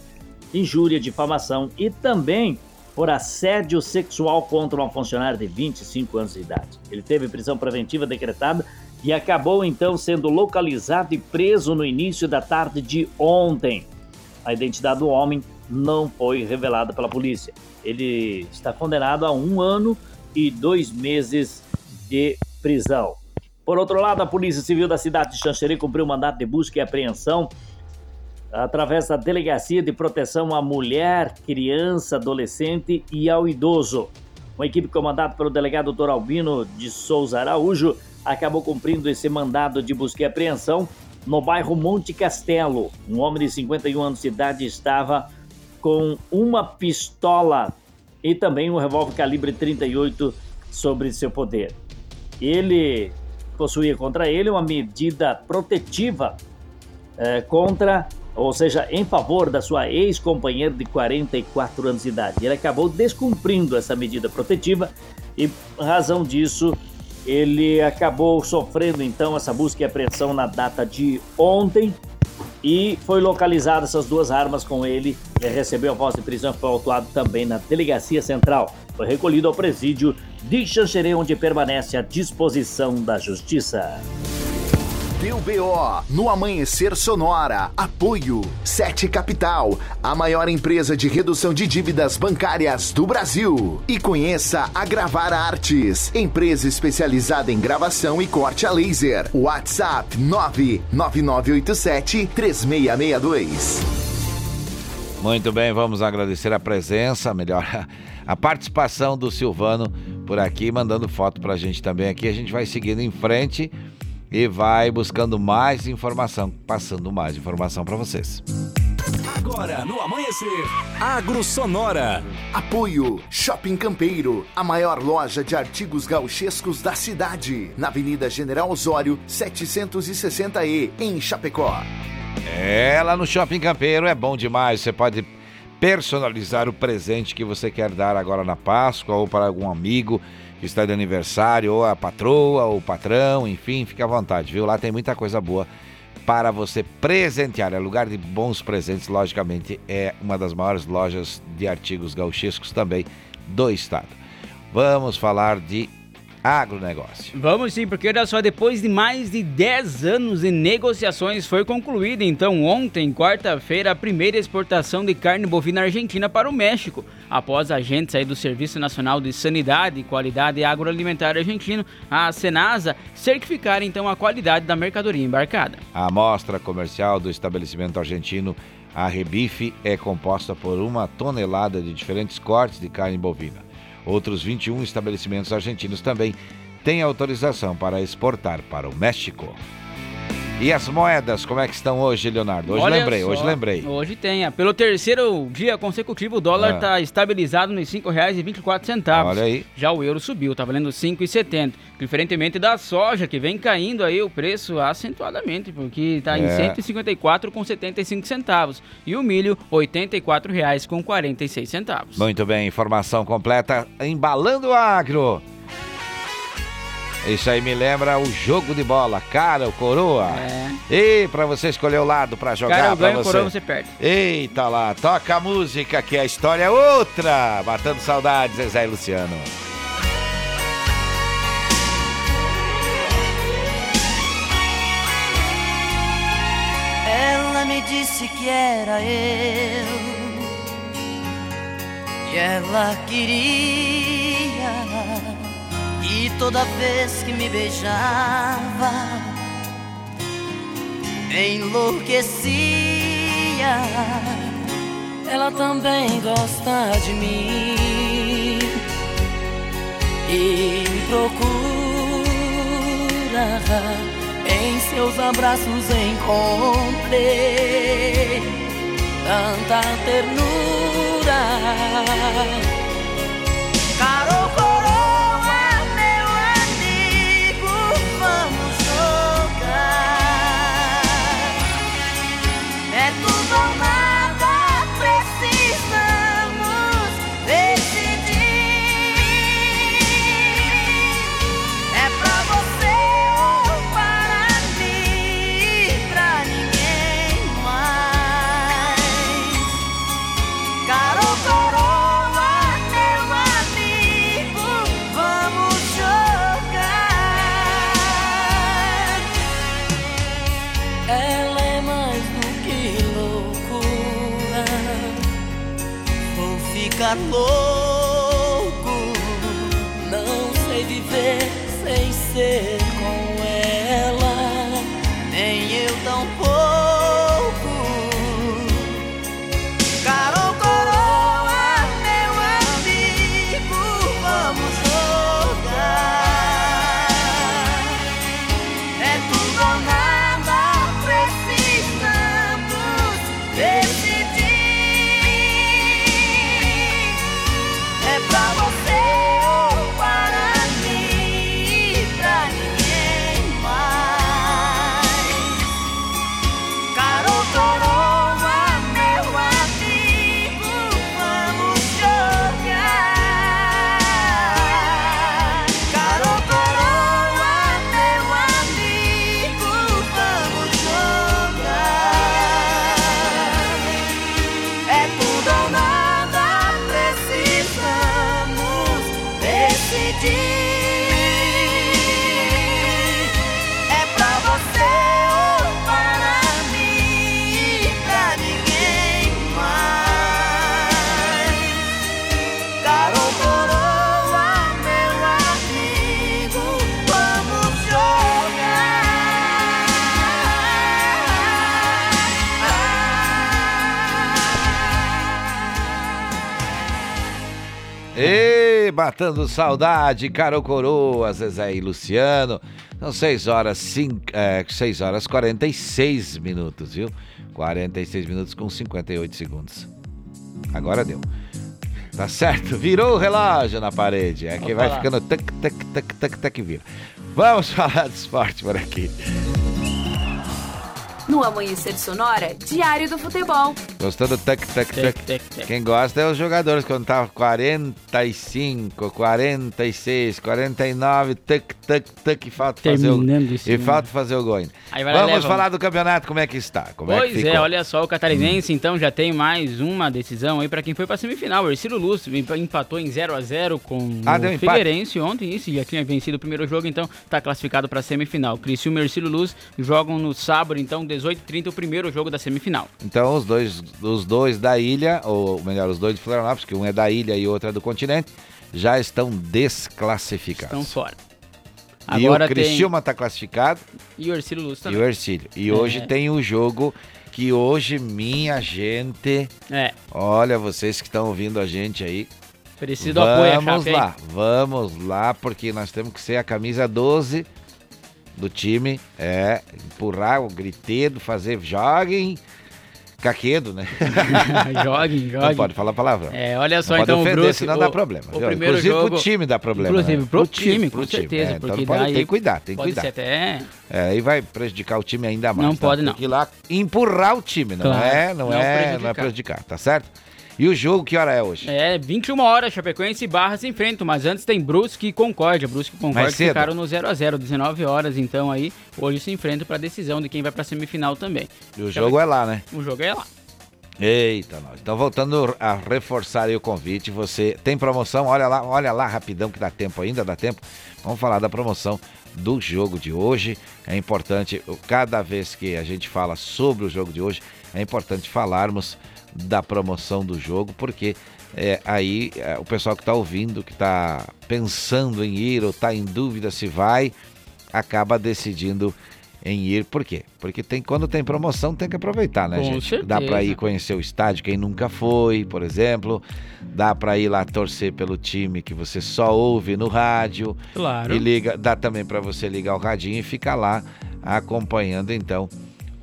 injúria, difamação e também por assédio sexual contra uma funcionária de 25 anos de idade. Ele teve prisão preventiva decretada e acabou então sendo localizado e preso no início da tarde de ontem. A identidade do homem não foi revelada pela polícia. Ele está condenado a um ano e dois meses de prisão. Por outro lado, a Polícia Civil da cidade de Xanxerê cumpriu mandato de busca e apreensão através da Delegacia de Proteção à Mulher, Criança, Adolescente e ao Idoso. Uma equipe comandada pelo delegado Dr. Albino de Souza Araújo acabou cumprindo esse mandado de busca e apreensão no bairro Monte Castelo. Um homem de 51 anos de idade estava com uma pistola e também um revólver calibre 38 sobre seu poder. Ele possuía contra ele uma medida protetiva eh, contra, ou seja, em favor da sua ex-companheira de 44 anos de idade. Ele acabou descumprindo essa medida protetiva e, razão disso, ele acabou sofrendo então essa busca e apreensão na data de ontem e foi localizada essas duas armas com ele. Ele recebeu a voz de prisão foi autuado também na Delegacia Central. Foi recolhido ao presídio de Xanxerê, onde permanece à disposição da Justiça. Deu BO no Amanhecer Sonora. Apoio 7 Capital, a maior empresa de redução de dívidas bancárias do Brasil. E conheça a Gravar Artes, empresa especializada em gravação e corte a laser. WhatsApp 99987 3662. Muito bem, vamos agradecer a presença, melhor, a participação do Silvano por aqui, mandando foto pra gente também aqui. A gente vai seguindo em frente e vai buscando mais informação, passando mais informação para vocês. Agora, no amanhecer, Agro Sonora. Apoio Shopping Campeiro, a maior loja de artigos gauchescos da cidade, na Avenida General Osório, 760E, em Chapecó. É, lá no Shopping Campeiro é bom demais. Você pode personalizar o presente que você quer dar agora na Páscoa ou para algum amigo que está de aniversário, ou a patroa, ou o patrão, enfim, fique à vontade, viu? Lá tem muita coisa boa para você presentear. É lugar de bons presentes, logicamente, é uma das maiores lojas de artigos gauchescos também do estado. Vamos falar de agronegócio. Vamos sim, porque olha só, depois de mais de 10 anos de negociações, foi concluída então ontem, quarta-feira, a primeira exportação de carne bovina argentina para o México, após a agente sair do Serviço Nacional de Sanidade e Qualidade Agroalimentar Argentino, a Senasa, certificar então a qualidade da mercadoria embarcada. A amostra comercial do estabelecimento argentino a Rebife é composta por uma tonelada de diferentes cortes de carne bovina. Outros 21 estabelecimentos argentinos também têm autorização para exportar para o México. E as moedas, como é que estão hoje, Leonardo? Hoje Olha lembrei, só, hoje lembrei. Hoje tem. Pelo terceiro dia consecutivo, o dólar Ah. está estabilizado nos R$ 5,24. Olha aí. Já o euro subiu, está valendo R$ 5,70. Diferentemente da soja, que vem caindo aí o preço acentuadamente, porque está em É. R$ 154,75 centavos. E o milho, R$ 84,46 centavos. Muito bem, informação completa embalando o agro. Isso aí me lembra o jogo de bola, cara ou coroa. É. E para você escolher o lado para jogar Cara, ganho, você. coroa, você perde. Eita lá, toca a música que a história é outra. Matando saudades, Zezé e Luciano. Ela me disse que era eu que ela queria e toda vez que me beijava enlouquecia. Ela também gosta de mim e me procura. Em seus abraços encontrei tanta ternura. Caro matando saudade, Caro Coroa, Zezé e Luciano. São 6 horas, 5, é, 6 horas 46 minutos, viu? 46 minutos com 58 segundos. Agora deu. Tá certo? Virou o relógio na parede. É que vai ficando tac, tac, tac, tac, tac, vira. Vamos <laughs> falar de esporte por aqui. No Amanhecer Sonora, Diário do Futebol. Gostou do tac, tac, tac? Quem gosta é os jogadores quando tava 45, 46, 49, tac, tac, tac, e falta fazer o, isso, e né? falta fazer o gol ainda. Vamos falar do campeonato, como é que está? Como pois é que é, ficou? olha só, o Catarinense então já tem mais uma decisão aí pra quem foi pra semifinal. O Ercílio Luz empa- empatou em 0 a 0 com Ah, o empate? Figueirense ontem, isso, já tinha vencido o primeiro jogo, então tá classificado pra semifinal. Criciúma e Ercílio Luz jogam no sábado, então 18h30 o primeiro jogo da semifinal. Então, os dois, os dois da ilha, ou melhor, os dois de Florianópolis, que um é da ilha e outro é do continente, já estão desclassificados. Estão fora. e Agora o tem- Criciúma está classificado E o Ercílio Luz e também. o Ercílio. E É. hoje tem o jogo que hoje, minha gente... É. Olha, vocês que estão ouvindo a gente aí... Preciso apoio, Vamos lá, vamos lá, porque nós temos que ser a camisa 12 do time. É, empurrar o gritedo, fazer joguem... Caquedo, né? <laughs> joguem, Não joguem. pode falar palavrão. É, olha só, Não então pode o ofender, Brusque... senão dá problema. O viu? primeiro Inclusive jogo... pro time dá problema. Inclusive né? pro, time, pro com certeza. É, então não pode, daí tem que cuidar, tem que cuidar. ser até... É, aí vai prejudicar o time ainda mais. Não tá? pode, não. Tem que ir lá empurrar o time, não Claro, é, não, não é, prejudicar. não é prejudicar, tá certo? E o jogo que hora é hoje? É, 21 horas, Chapecoense e Barra se enfrentam, mas antes tem Brusque e Concórdia. Brusque e Concórdia ficaram no 0x0, 19 horas, então aí hoje se enfrentam pra decisão de quem vai pra semifinal também. E o jogo é lá, né? O jogo é lá. Eita, nós. Então, voltando a reforçar o convite, você tem promoção, olha lá, olha lá rapidão que dá tempo ainda, dá tempo. Vamos falar da promoção do jogo de hoje. É importante, cada vez que a gente fala sobre o jogo de hoje, é importante falarmos da promoção do jogo, porque é, aí é, o pessoal que está ouvindo, que está pensando em ir ou está em dúvida se vai, acaba decidindo em ir. Por quê? Porque tem, quando tem promoção tem que aproveitar, né, Com gente? Dá para certeza. ir conhecer o estádio quem nunca foi, por exemplo. Dá para ir lá torcer pelo time que você só ouve no rádio. Claro. E liga, dá também para você ligar o radinho e ficar lá acompanhando então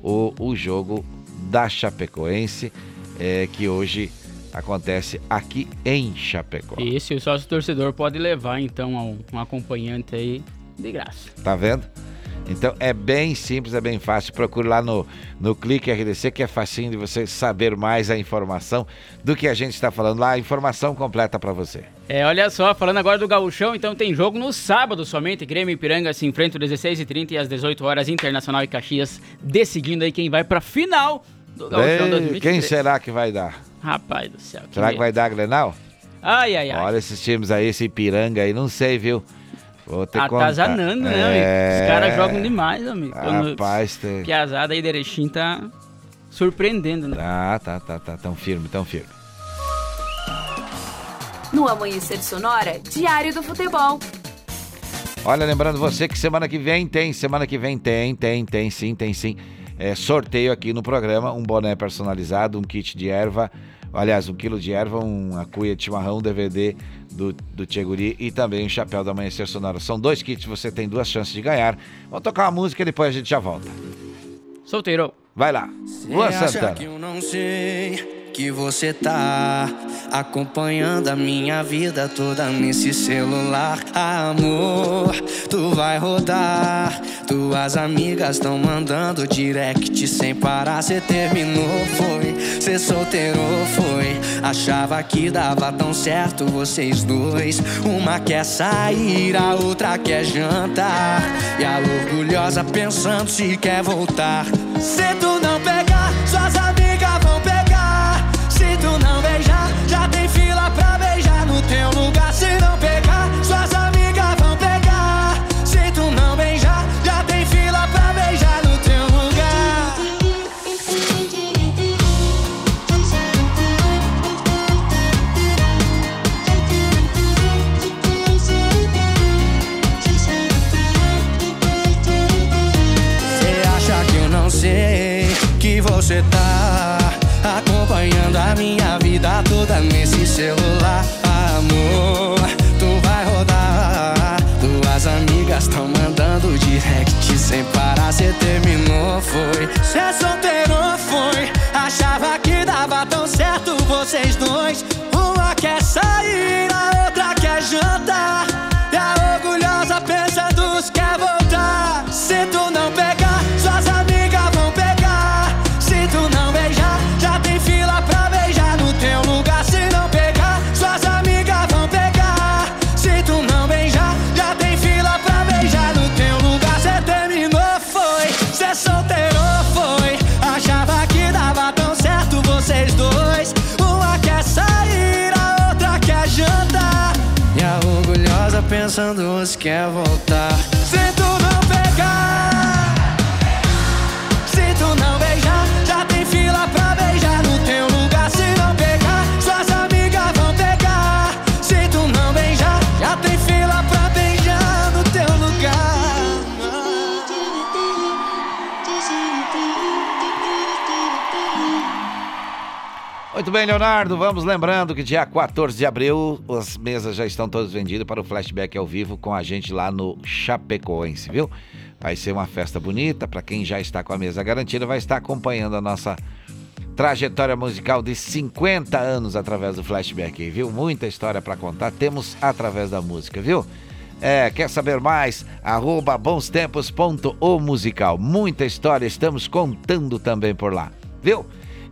o, o jogo da Chapecoense, é, que hoje acontece aqui em Chapecó. Esse o sócio torcedor pode levar então a um, acompanhante aí de graça. Tá vendo? Então é bem simples, é bem fácil. Procure lá no, no Clique RDC, que é facinho de você saber mais a informação do que a gente está falando lá, a informação completa para você. É, olha só, falando agora do Gauchão, então tem jogo no sábado somente. Grêmio e Ipiranga se enfrentam às 16h30 e às 18 horas Internacional e Caxias decidindo aí quem vai pra final do Gauchão Ei, 2023. quem será que vai dar? Rapaz do céu. Será que vai dar Grenal? Ai, ai, ai. Olha esses times aí, esse Ipiranga aí, não sei, viu? Vou ter que. Atazanando, né, amigo? É... Os caras jogam demais, amigo. Quando- Rapaz, tem... Piazada aí de Erechim tá surpreendendo, né? Tá, tá, tá, tá, tão firme, tão firme. No Amanhecer Sonora, Diário do Futebol. Olha, lembrando você que semana que vem tem, semana que vem tem, tem, tem sim, tem sim. É, sorteio aqui no programa, um boné personalizado, um kit de erva, aliás, um quilo de erva, uma cuia de chimarrão, um DVD do, do Tcheguri e também um chapéu da Amanhecer Sonora. São dois kits, você tem duas chances de ganhar. Vamos tocar uma música e depois a gente já volta. Solteiro. Vai lá. Luan Santana. Que você tá acompanhando a minha vida toda nesse celular. Amor, tu vai rodar. Tuas amigas estão mandando direct sem parar. Cê terminou, foi. Cê solteiro, foi. Achava que dava tão certo vocês dois. Uma quer sair, a outra quer jantar. E a orgulhosa pensando se quer voltar. Se tu não sem parar. Cê terminou, foi. Cê solteiro, foi. Achava que dava tão certo vocês dois. Uma quer sair, pensando se quer voltar. Muito bem, Leonardo. Vamos lembrando que dia 14 de abril as mesas já estão todas vendidas para o flashback ao vivo com a gente lá no Chapecoense, viu? Vai ser uma festa bonita. Para quem já está com a mesa garantida, vai estar acompanhando a nossa trajetória musical de 50 anos através do flashback, viu? Muita história para contar. Temos através da música, viu? É, quer saber mais? Arroba bonstempos.omusical. Muita história estamos contando também por lá, viu?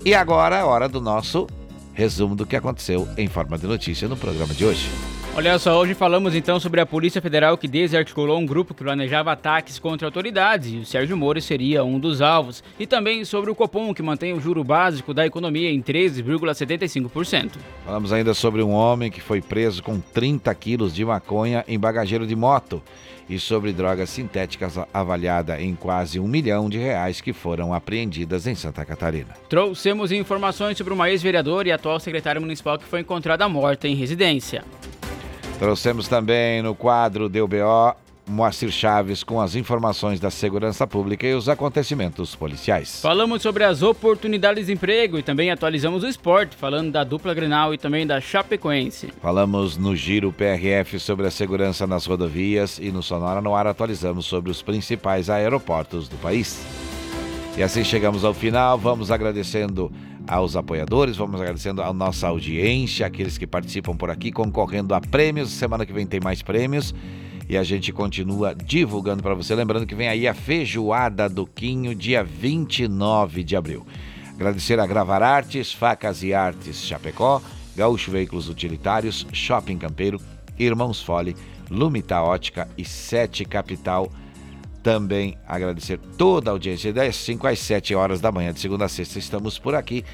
E agora é hora do nosso resumo do que aconteceu em forma de notícia no programa de hoje. Olha só, hoje falamos então sobre a Polícia Federal que desarticulou um grupo que planejava ataques contra autoridades e o Sérgio Moro seria um dos alvos. E também sobre o Copom que mantém o juro básico da economia em 13,75%. Falamos ainda sobre um homem que foi preso com 30 quilos de maconha em bagageiro de moto e sobre drogas sintéticas avaliada em quase um milhão de reais que foram apreendidas em Santa Catarina. Trouxemos informações sobre uma ex-vereadora e atual secretária municipal que foi encontrada morta em residência. Trouxemos também no quadro DBO Moacir Chaves com as informações da segurança pública e os acontecimentos policiais. Falamos sobre as oportunidades de emprego e também atualizamos o esporte, falando da dupla Grenal e também da Chapecoense. Falamos no Giro PRF sobre a segurança nas rodovias e no Sonora no Ar atualizamos sobre os principais aeroportos do país. E assim chegamos ao final, vamos agradecendo aos apoiadores, vamos agradecendo a nossa audiência, aqueles que participam por aqui, concorrendo a prêmios. Semana que vem tem mais prêmios e a gente continua divulgando para você. Lembrando que vem aí a feijoada do Quinho, dia 29 de abril. Agradecer a Gravar Artes, Facas e Artes Chapecó, Gaúcho Veículos Utilitários, Shopping Campeiro, Irmãos Fole, Lumita Ótica e Sete Capital. Também agradecer toda a audiência das 5 às 7 horas da manhã, de segunda a sexta. Estamos por aqui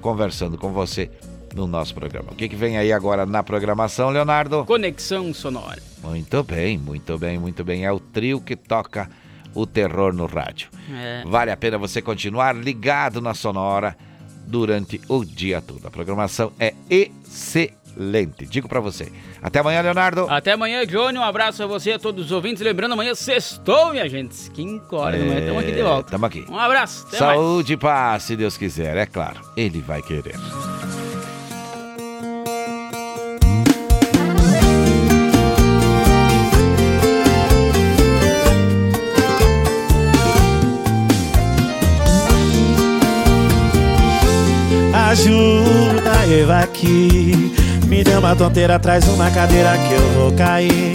conversando com você no nosso programa. O que, que vem aí agora na programação, Leonardo? Conexão Sonora. Muito bem, muito bem, muito bem. É o trio que toca o terror no rádio. É. Vale a pena você continuar ligado na Sonora durante o dia todo. A programação é excelente, digo para você. Até amanhã, Leonardo. Até amanhã, Johnny. Um abraço a você e a todos os ouvintes. Lembrando, amanhã sextou, minha gente. 5 horas da manhã, estamos aqui de volta. Estamos aqui. Um abraço. Mais. Saúde e paz, se Deus quiser. É claro, Ele vai querer. Ajuda eu aqui. Me deu uma tonteira, traz uma cadeira que eu vou cair.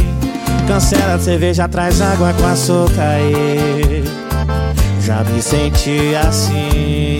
Cancela a cerveja, traz água com açúcar aí. Já me senti assim